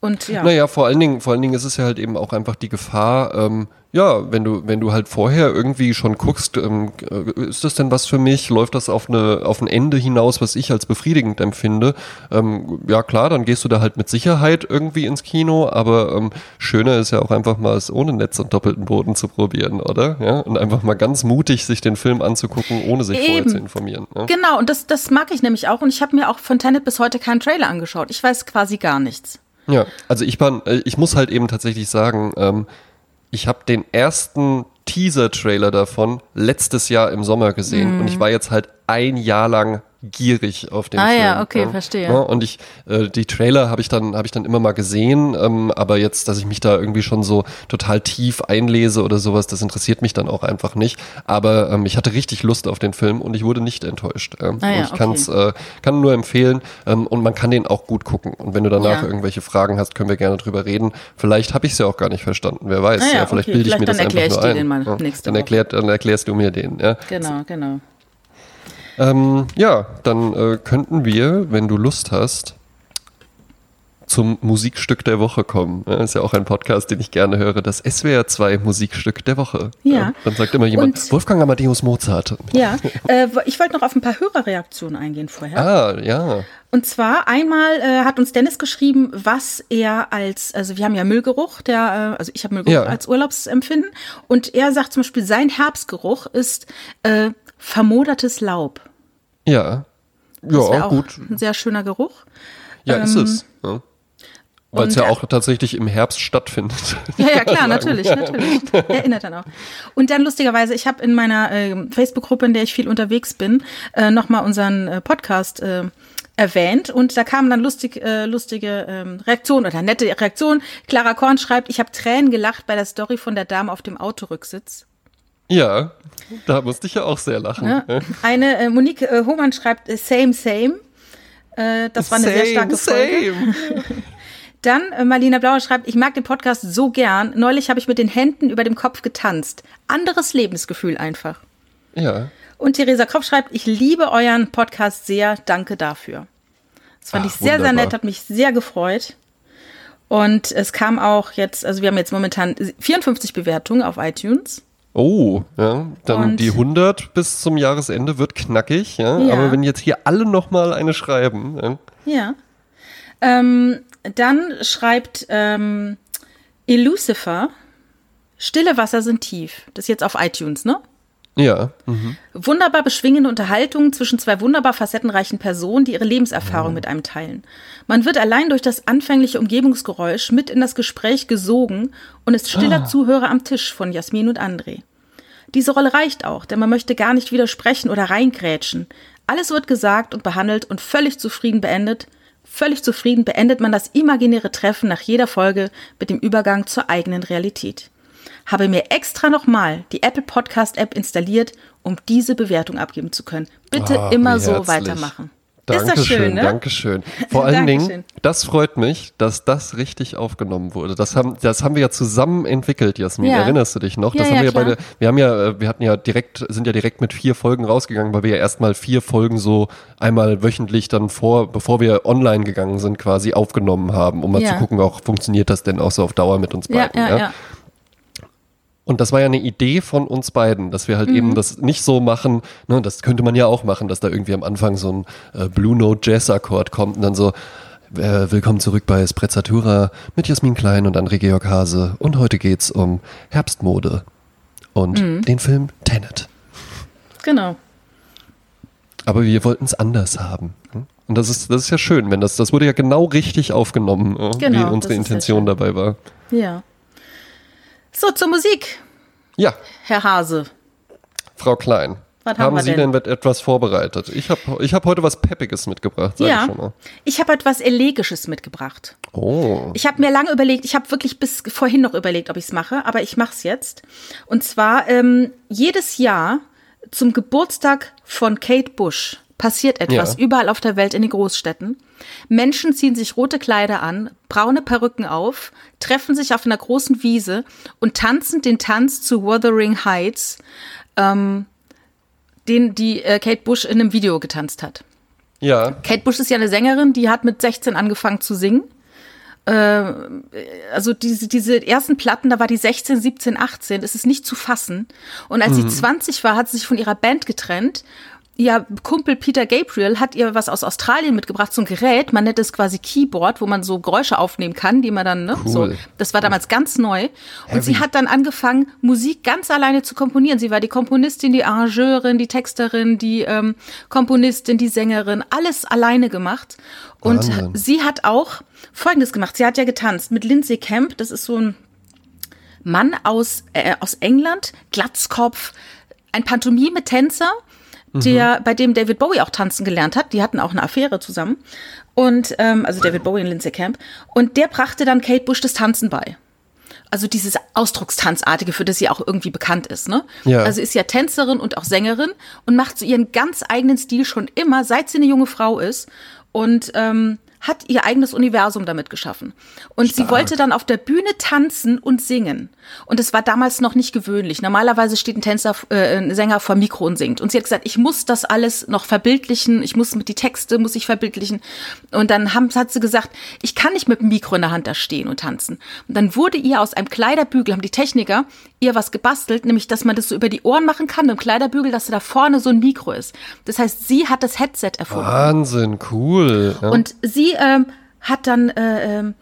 Und ja. Naja, vor allen Dingen, vor allen Dingen ist es ja halt eben auch einfach die Gefahr, ähm, ja, wenn du, wenn du halt vorher irgendwie schon guckst, ähm, äh, ist das denn was für mich? Läuft das auf, eine, auf ein Ende hinaus, was ich als befriedigend empfinde? Ähm, ja klar, dann gehst du da halt mit Sicherheit irgendwie ins Kino, aber ähm, schöner ist ja auch einfach mal es ohne Netz und doppelten Boden zu probieren, oder? Ja, und einfach mal ganz mutig sich den Film anzugucken, ohne sich Eben. vorher zu informieren. Ja? Genau, und das, das mag ich nämlich auch und ich habe mir auch von Tenet bis heute keinen Trailer angeschaut. Ich weiß quasi gar nichts. Ja, also ich, war, äh, ich muss halt eben tatsächlich sagen, ähm, ich habe den ersten Teaser-Trailer davon letztes Jahr im Sommer gesehen mm. und ich war jetzt halt ein Jahr lang gierig auf den ah, Film. Ah ja, okay, ja. verstehe. Ja, und ich, äh, die Trailer habe ich dann, habe ich dann immer mal gesehen, ähm, aber jetzt, dass ich mich da irgendwie schon so total tief einlese oder sowas, das interessiert mich dann auch einfach nicht. Aber ähm, ich hatte richtig Lust auf den Film und ich wurde nicht enttäuscht. Ähm, ah, ja, ich kann's, okay. äh, kann nur empfehlen ähm, und man kann den auch gut gucken. Und wenn du danach ja. irgendwelche Fragen hast, können wir gerne drüber reden. Vielleicht habe ich es ja auch gar nicht verstanden. Wer weiß? Ah, ja, vielleicht okay. bilde ich mir das einfach nur ein. Den mal ja, dann, erklärt, dann erklärst du mir den. Ja? Genau, genau. Ähm, ja, dann äh, könnten wir, wenn du Lust hast, zum Musikstück der Woche kommen. Das ist ja auch ein Podcast, den ich gerne höre, das SWR 2 Musikstück der Woche. Ja. Dann sagt immer jemand, Und, Wolfgang Amadeus Mozart. Ja, äh, ich wollte noch auf ein paar Hörerreaktionen eingehen vorher. Ah, ja. Und zwar einmal äh, hat uns Dennis geschrieben, was er als, also wir haben ja Müllgeruch, der, äh, also ich habe Müllgeruch ja. als Urlaubsempfinden. Und er sagt zum Beispiel, sein Herbstgeruch ist äh, vermodertes Laub. Ja. Das ja, auch gut. Ein sehr schöner Geruch. Ja, ähm, ist es. Ja. Weil es ja auch tatsächlich im Herbst stattfindet. Ja, ja, klar, natürlich, natürlich. Erinnert dann auch. Und dann lustigerweise, ich habe in meiner äh, Facebook-Gruppe, in der ich viel unterwegs bin, äh, nochmal unseren äh, Podcast äh, erwähnt und da kamen dann lustig, äh, lustige ähm, Reaktionen oder nette Reaktionen. Clara Korn schreibt, ich habe Tränen gelacht bei der Story von der Dame auf dem Autorücksitz. Ja, da musste ich ja auch sehr lachen. Ja. Eine äh, Monique äh, Hohmann schreibt äh, Same, Same. Äh, das war eine same, sehr starke Folge. Same. Dann äh, Marlina Blauer schreibt, ich mag den Podcast so gern. Neulich habe ich mit den Händen über dem Kopf getanzt. Anderes Lebensgefühl einfach. Ja. Und Theresa Kropf schreibt, ich liebe euren Podcast sehr. Danke dafür. Das fand Ach, ich sehr, wunderbar. sehr nett, hat mich sehr gefreut. Und es kam auch jetzt, also wir haben jetzt momentan 54 Bewertungen auf iTunes. Oh, ja, dann und die 100 bis zum Jahresende wird knackig, ja. ja. Aber wenn jetzt hier alle nochmal eine schreiben. Ja. ja. Ähm, dann schreibt ähm, Elucifer, Stille Wasser sind tief. Das ist jetzt auf iTunes, ne? Ja. Mhm. Wunderbar beschwingende Unterhaltung zwischen zwei wunderbar facettenreichen Personen, die ihre Lebenserfahrung mhm. mit einem teilen. Man wird allein durch das anfängliche Umgebungsgeräusch mit in das Gespräch gesogen und ist stiller ah. Zuhörer am Tisch von Jasmin und André. Diese Rolle reicht auch, denn man möchte gar nicht widersprechen oder reingrätschen. Alles wird gesagt und behandelt und völlig zufrieden beendet. Völlig zufrieden beendet man das imaginäre Treffen nach jeder Folge mit dem Übergang zur eigenen Realität habe mir extra nochmal die Apple Podcast App installiert, um diese Bewertung abgeben zu können. Bitte oh, immer so weitermachen. Dankeschön, ist das schön, ne? Dankeschön. Vor allen Dingen, das freut mich, dass das richtig aufgenommen wurde. Das haben, das haben wir ja zusammen entwickelt, Jasmin. Ja. Erinnerst du dich noch? Das ja, haben ja, wir ja beide, wir haben ja, äh, wir hatten ja direkt, sind ja direkt mit vier Folgen rausgegangen, weil wir ja erstmal vier Folgen so einmal wöchentlich dann vor, bevor wir online gegangen sind, quasi aufgenommen haben, um mal zu gucken, auch funktioniert das denn auch so auf Dauer mit uns beiden. Ja, ja, ja. Und das war ja eine Idee von uns beiden, dass wir halt mhm. eben das nicht so machen, ne, das könnte man ja auch machen, dass da irgendwie am Anfang so ein äh, Blue Note Jazz Akkord kommt und dann so, äh, willkommen zurück bei Sprezzatura mit Jasmin Klein und André Georg Hase und heute geht's um Herbstmode und mhm. den Film Tenet. Genau. Aber wir wollten es anders haben. Ne? Und das ist, das ist ja schön, wenn das, das wurde ja genau richtig aufgenommen, genau, wie unsere Intention dabei war. Ja. So, zur Musik, Ja, Herr Hase. Frau Klein. Was haben wir Sie denn? denn etwas vorbereitet? Ich habe ich hab heute was Peppiges mitgebracht, sag ich ja, schon mal. ich habe etwas Elegisches mitgebracht. Oh. Ich habe mir lange überlegt, ich habe wirklich bis vorhin noch überlegt, ob ich es mache, aber ich mache es jetzt. Und zwar ähm, jedes Jahr zum Geburtstag von Kate Bush passiert etwas Ja. überall auf der Welt in den Großstädten. Menschen ziehen sich rote Kleider an, braune Perücken auf, treffen sich auf einer großen Wiese und tanzen den Tanz zu Wuthering Heights, ähm, den die äh, Kate Bush in einem Video getanzt hat. Ja, Kate Bush ist ja eine Sängerin, die hat mit 16 angefangen zu singen. Äh, also diese, diese ersten Platten, da war die 16, 17, 18, das ist nicht zu fassen. Und als sie 20 war, hat sie sich von ihrer Band getrennt. Ihr Kumpel Peter Gabriel hat ihr was aus Australien mitgebracht, so ein Gerät, man nennt es quasi Keyboard, wo man so Geräusche aufnehmen kann, die man dann, ne, Cool. so, das war damals ganz neu. Und Heavy. sie hat dann angefangen, Musik ganz alleine zu komponieren. Sie war die Komponistin, die Arrangeurin, die Texterin, die ähm, Komponistin, die Sängerin, alles alleine gemacht. Und Wahnsinn. sie hat auch Folgendes gemacht. Sie hat ja getanzt mit Lindsay Camp. Das ist so ein Mann aus, äh, aus England, Glatzkopf, ein Pantomime-Tänzer, der, bei dem David Bowie auch tanzen gelernt hat. Die hatten auch eine Affäre zusammen. Und, ähm, also David Bowie und Lindsay Camp. Und der brachte dann Kate Bush das Tanzen bei. Also dieses Ausdruckstanzartige, für das sie auch irgendwie bekannt ist, ne? Ja. Also ist ja Tänzerin und auch Sängerin und macht so ihren ganz eigenen Stil schon immer, seit sie eine junge Frau ist. Und ähm, hat ihr eigenes Universum damit geschaffen. Und sie wollte dann auf der Bühne tanzen und singen. Und es war damals noch nicht gewöhnlich. Normalerweise steht ein Tänzer, äh, ein Sänger vor Mikro und singt. Und sie hat gesagt, ich muss das alles noch verbildlichen. Ich muss mit die Texte muss ich verbildlichen. Und dann haben, hat sie gesagt, ich kann nicht mit dem Mikro in der Hand da stehen und tanzen. Und dann wurde ihr aus einem Kleiderbügel, haben die Techniker ihr was gebastelt, nämlich, dass man das so über die Ohren machen kann, mit dem Kleiderbügel, dass da vorne so ein Mikro ist. Das heißt, sie hat das Headset erfunden. Wahnsinn, cool. Ja. Und sie ähm, hat dann äh, ähm,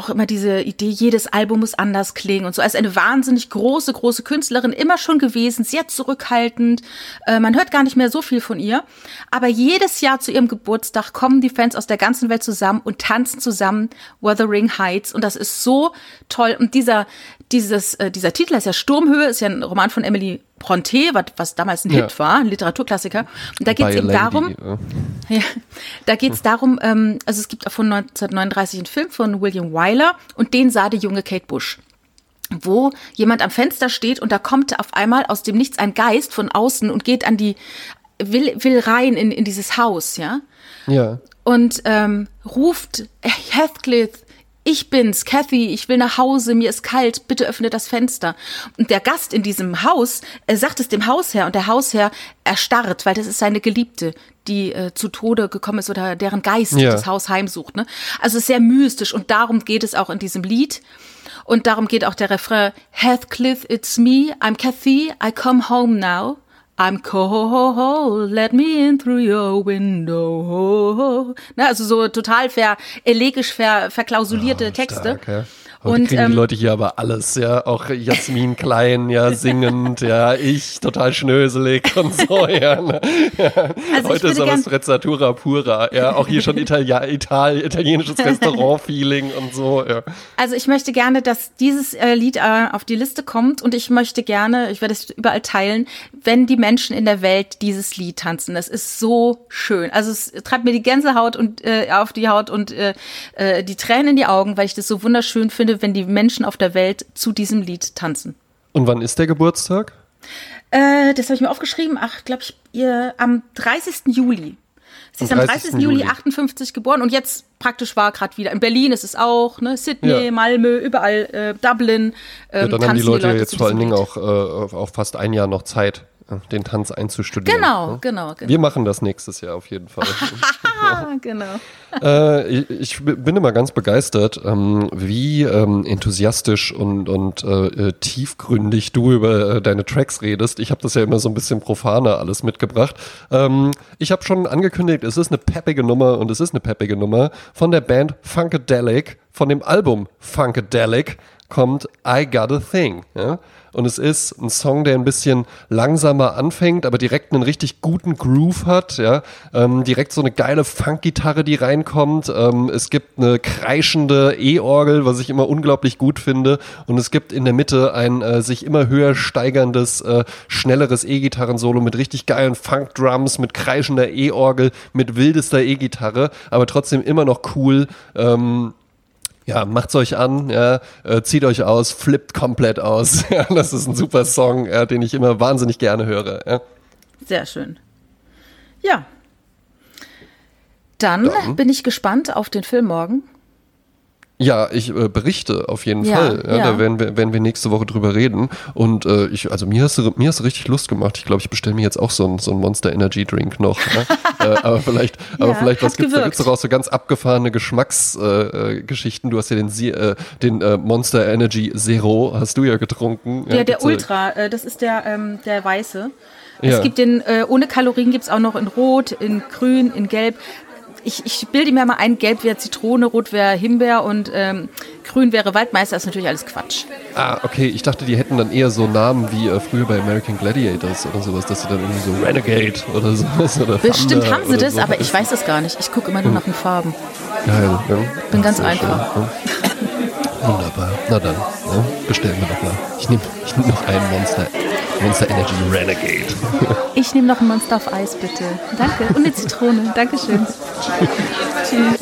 auch immer diese Idee, jedes Album muss anders klingen und so. Als eine wahnsinnig große, große Künstlerin immer schon gewesen, sehr zurückhaltend. Äh, man hört gar nicht mehr so viel von ihr. Aber jedes Jahr zu ihrem Geburtstag kommen die Fans aus der ganzen Welt zusammen und tanzen zusammen Wuthering Heights. Und das ist so toll. Und dieser, dieses, äh, dieser Titel ist ja Sturmhöhe, ist ja ein Roman von Emily Bronte, was, was damals ein Ja. Hit war, ein Literaturklassiker. Und da geht es eben darum, ja. ja, da geht's darum, ähm, also es gibt auch von 1939 einen Film von William Wyler und den sah die junge Kate Bush wo jemand am Fenster steht und da kommt auf einmal aus dem Nichts ein Geist von außen und geht an die, will, will rein in, in dieses Haus, ja, Ja. und ähm, ruft, Heathcliff, ich bin's, Kathy, ich will nach Hause, mir ist kalt, bitte öffne das Fenster. Und der Gast in diesem Haus äh, sagt es dem Hausherr und der Hausherr erstarrt, weil das ist seine Geliebte, die äh, zu Tode gekommen ist oder deren Geist Ja. das Haus heimsucht. Ne? Also es ist sehr mystisch und darum geht es auch in diesem Lied. Und darum geht auch der Refrain, Heathcliff, it's me, I'm Kathy, I come home now. I'm cold, let me in through your window. Ne, also so total ver, elegisch ver, verklausulierte Texte. Stark, ja. Heute Und, kriegen ähm, die Leute hier aber alles, ja. Auch Jasmin Klein, ja, singend, ja, ich total schnöselig und so, ja. Ne? Also Heute ist aber Strezzatura pura, ja. Auch hier schon Italia, Ital, italienisches Restaurant-Feeling und so, ja. Also ich möchte gerne, dass dieses äh, Lied äh, auf die Liste kommt und ich möchte gerne, ich werde es überall teilen, wenn die Menschen in der Welt dieses Lied tanzen. Das ist so schön. Also es treibt mir die Gänsehaut und äh, auf die Haut und äh, äh, die Tränen in die Augen, weil ich das so wunderschön finde, wenn die Menschen auf der Welt zu diesem Lied tanzen. Und wann ist der Geburtstag? Äh, das habe ich mir aufgeschrieben. Ach, glaube ich, ihr, am 30. Juli. Sie ist Am am 30. 30. Juli Juli. 58 geboren und jetzt praktisch war gerade wieder. In Berlin ist es auch, ne? Sydney, Ja. Malmö, überall, äh, Dublin. Ja, Ähm, dann haben die Leute ja jetzt zu vor allen Dingen auch, äh, auch fast ein Jahr noch Zeit, den Tanz einzustudieren. Genau, ne? genau, genau. Wir machen das nächstes Jahr auf jeden Fall. Genau. äh, ich, ich bin immer ganz begeistert, ähm, wie ähm, enthusiastisch und, und äh, äh, tiefgründig du über äh, deine Tracks redest. Ich habe das ja immer so ein bisschen profaner alles mitgebracht. Ähm, ich habe schon angekündigt, es ist eine peppige Nummer und es ist eine peppige Nummer von der Band Funkadelic, von dem Album Funkadelic kommt I Got a Thing. Ja? Und es ist ein Song, der ein bisschen langsamer anfängt, aber direkt einen richtig guten Groove hat, ja, ähm, direkt so eine geile Funkgitarre, die reinkommt, ähm, es gibt eine kreischende E-Orgel, was ich immer unglaublich gut finde. Und es gibt in der Mitte ein äh, sich immer höher steigerndes, äh, schnelleres E-Gitarren-Solo mit richtig geilen Funk-Drums, mit kreischender E-Orgel, mit wildester E-Gitarre, aber trotzdem immer noch cool, ähm, ja, macht's euch an, ja, äh, zieht euch aus, flippt komplett aus. Ja, das ist ein super Song, ja, den ich immer wahnsinnig gerne höre. Ja. Sehr schön. Ja. Dann, Dann bin ich gespannt auf den Film morgen. Ja, ich äh, berichte auf jeden ja, Fall. Ja, ja. Da werden wir, werden wir nächste Woche drüber reden. Und äh, ich, also mir hast du, mir hast richtig Lust gemacht. Ich glaube, ich bestelle mir jetzt auch so ein, so Monster Energy Drink noch. Ne? äh, aber vielleicht, aber vielleicht was gibt's, da gibt's doch auch so ganz abgefahrene Geschmacksgeschichten. Äh, du hast ja den, äh, den äh, Monster Energy Zero, hast du ja getrunken. Ja, der Ultra, äh, das ist der, ähm, der weiße. Es gibt den, äh, ohne Kalorien gibt es auch noch in Rot, in Grün, in Gelb ich, ich bilde mir mal ein, gelb wäre Zitrone, rot wäre Himbeer und ähm, grün wäre Waldmeister, ist natürlich alles Quatsch. Ah, okay, ich dachte, die hätten dann eher so Namen wie äh, früher bei American Gladiators oder sowas, dass sie dann irgendwie so Renegade oder sowas oder Bestimmt Thunder haben sie das, so aber ich weiß es gar nicht. Ich gucke immer nur nach den Farben. Geil, ja. Bin ganz einfach. Schön, ja. Wunderbar. Na dann, ja, bestellen wir doch mal. Ich nehme ich nehm noch einen Monster. Monster Energy Renegade. Ich nehme noch ein Monster auf Eis, bitte. Danke. Und eine Zitrone. Dankeschön. Tschüss.